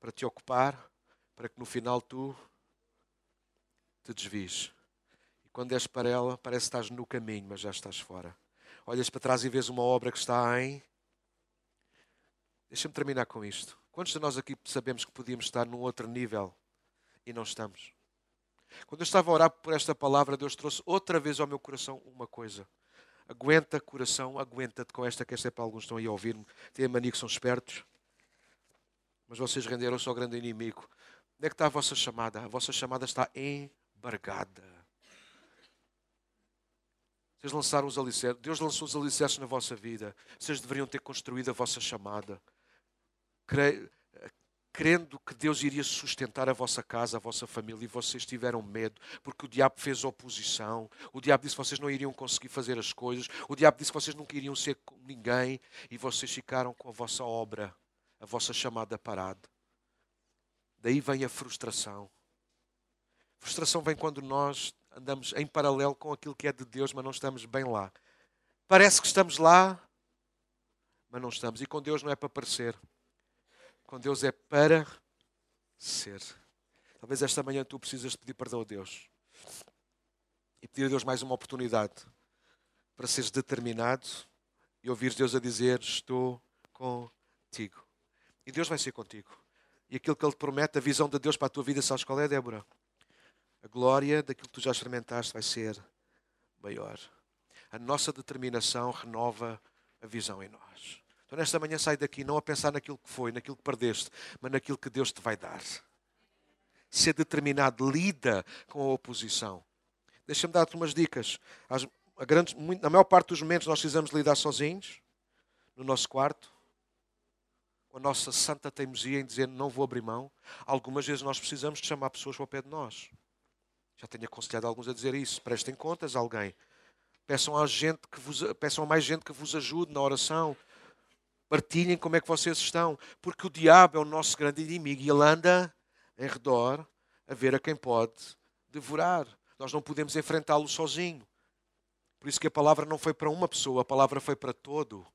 para te ocupar, para que no final tu te desvies. E quando és para ela, parece que estás no caminho, mas já estás fora. Olhas para trás e vês uma obra que está em. Deixa-me terminar com isto. Quantos de nós aqui sabemos que podíamos estar num outro nível e não estamos? Quando eu estava a orar por esta palavra, Deus trouxe outra vez ao meu coração uma coisa. Aguenta, coração, aguenta-te com esta, que esta é para alguns que estão aí a ouvir-me. Têm a mania que são espertos. Mas vocês renderam-se ao grande inimigo. Onde é que está a vossa chamada? A vossa chamada está em embargada. Vocês lançaram os alicerces. Deus lançou os alicerces na vossa vida. Vocês deveriam ter construído a vossa chamada. crendo que Deus iria sustentar a vossa casa, a vossa família, e vocês tiveram medo, porque o diabo fez oposição. O diabo disse que vocês não iriam conseguir fazer as coisas. O diabo disse que vocês nunca iriam ser ninguém, e vocês ficaram com a vossa obra, a vossa chamada parada. Daí vem a frustração. Frustração vem quando nós andamos em paralelo com aquilo que é de Deus, mas não estamos bem lá. Parece que estamos lá, mas não estamos. E com Deus não é para parecer. Com Deus é para ser. Talvez esta manhã tu precisas pedir perdão a Deus. E pedir a Deus mais uma oportunidade para seres determinado e ouvir Deus a dizer: Estou contigo. E Deus vai ser contigo. E aquilo que Ele te promete, a visão de Deus para a tua vida, sabes qual é, Débora? A glória daquilo que tu já experimentaste vai ser maior. A nossa determinação renova a visão em nós. Então, nesta manhã, sai daqui não a pensar naquilo que foi, naquilo que perdeste, mas naquilo que Deus te vai dar. Ser determinado, lida com a oposição. Deixa-me dar-te umas dicas. a, grande, na maior parte dos momentos, nós precisamos lidar sozinhos, no nosso quarto, com a nossa santa teimosia em dizer não vou abrir mão. Algumas vezes nós precisamos de chamar pessoas para o pé de nós. Já tenho aconselhado alguns a dizer isso. Prestem contas a alguém. Peçam a, gente que vos, peçam a mais gente que vos ajude na oração. Partilhem como é que vocês estão. Porque o diabo é o nosso grande inimigo e ele anda em redor a ver a quem pode devorar. Nós não podemos enfrentá-lo sozinho. Por isso que a palavra não foi para uma pessoa, a palavra foi para todo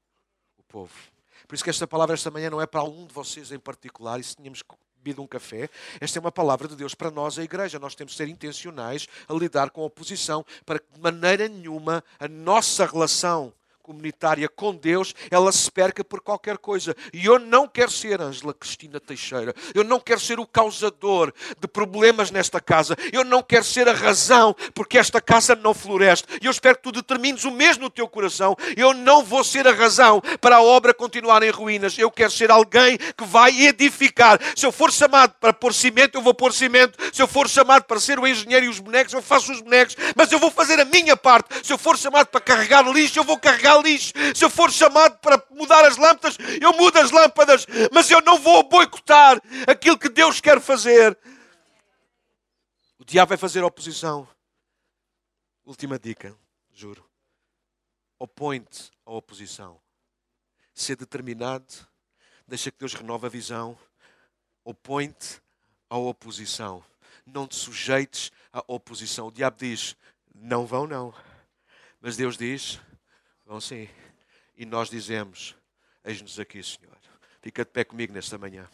o povo. Por isso que esta palavra esta manhã não é para algum de vocês em particular, se tínhamos bebido um café, esta é uma palavra de Deus para nós, a igreja. Nós temos de ser intencionais a lidar com a oposição, para que de maneira nenhuma a nossa relação comunitária com Deus, ela se perca por qualquer coisa. E eu não quero ser Ângela Cristina Teixeira. Eu não quero ser o causador de problemas nesta casa. Eu não quero ser a razão porque esta casa não floresce. E eu espero que tu determines o mesmo no teu coração. Eu não vou ser a razão para a obra continuar em ruínas. Eu quero ser alguém que vai edificar. Se eu for chamado para pôr cimento, eu vou pôr cimento. Se eu for chamado para ser o engenheiro e os bonecos, eu faço os bonecos. Mas eu vou fazer a minha parte. Se eu for chamado para carregar lixo, eu vou carregar lixo. Se eu for chamado para mudar as lâmpadas, eu mudo as lâmpadas. Mas eu não vou boicotar aquilo que Deus quer fazer. O diabo vai fazer oposição. Última dica, juro. Opõe-te à oposição. Ser determinado, deixa que Deus renova a visão. Opõe-te à oposição. Não te sujeites à oposição. O diabo diz: não vão, não. Mas Deus diz: Vão sim. E nós dizemos: Eis-nos aqui, Senhor. Fica de pé comigo nesta manhã.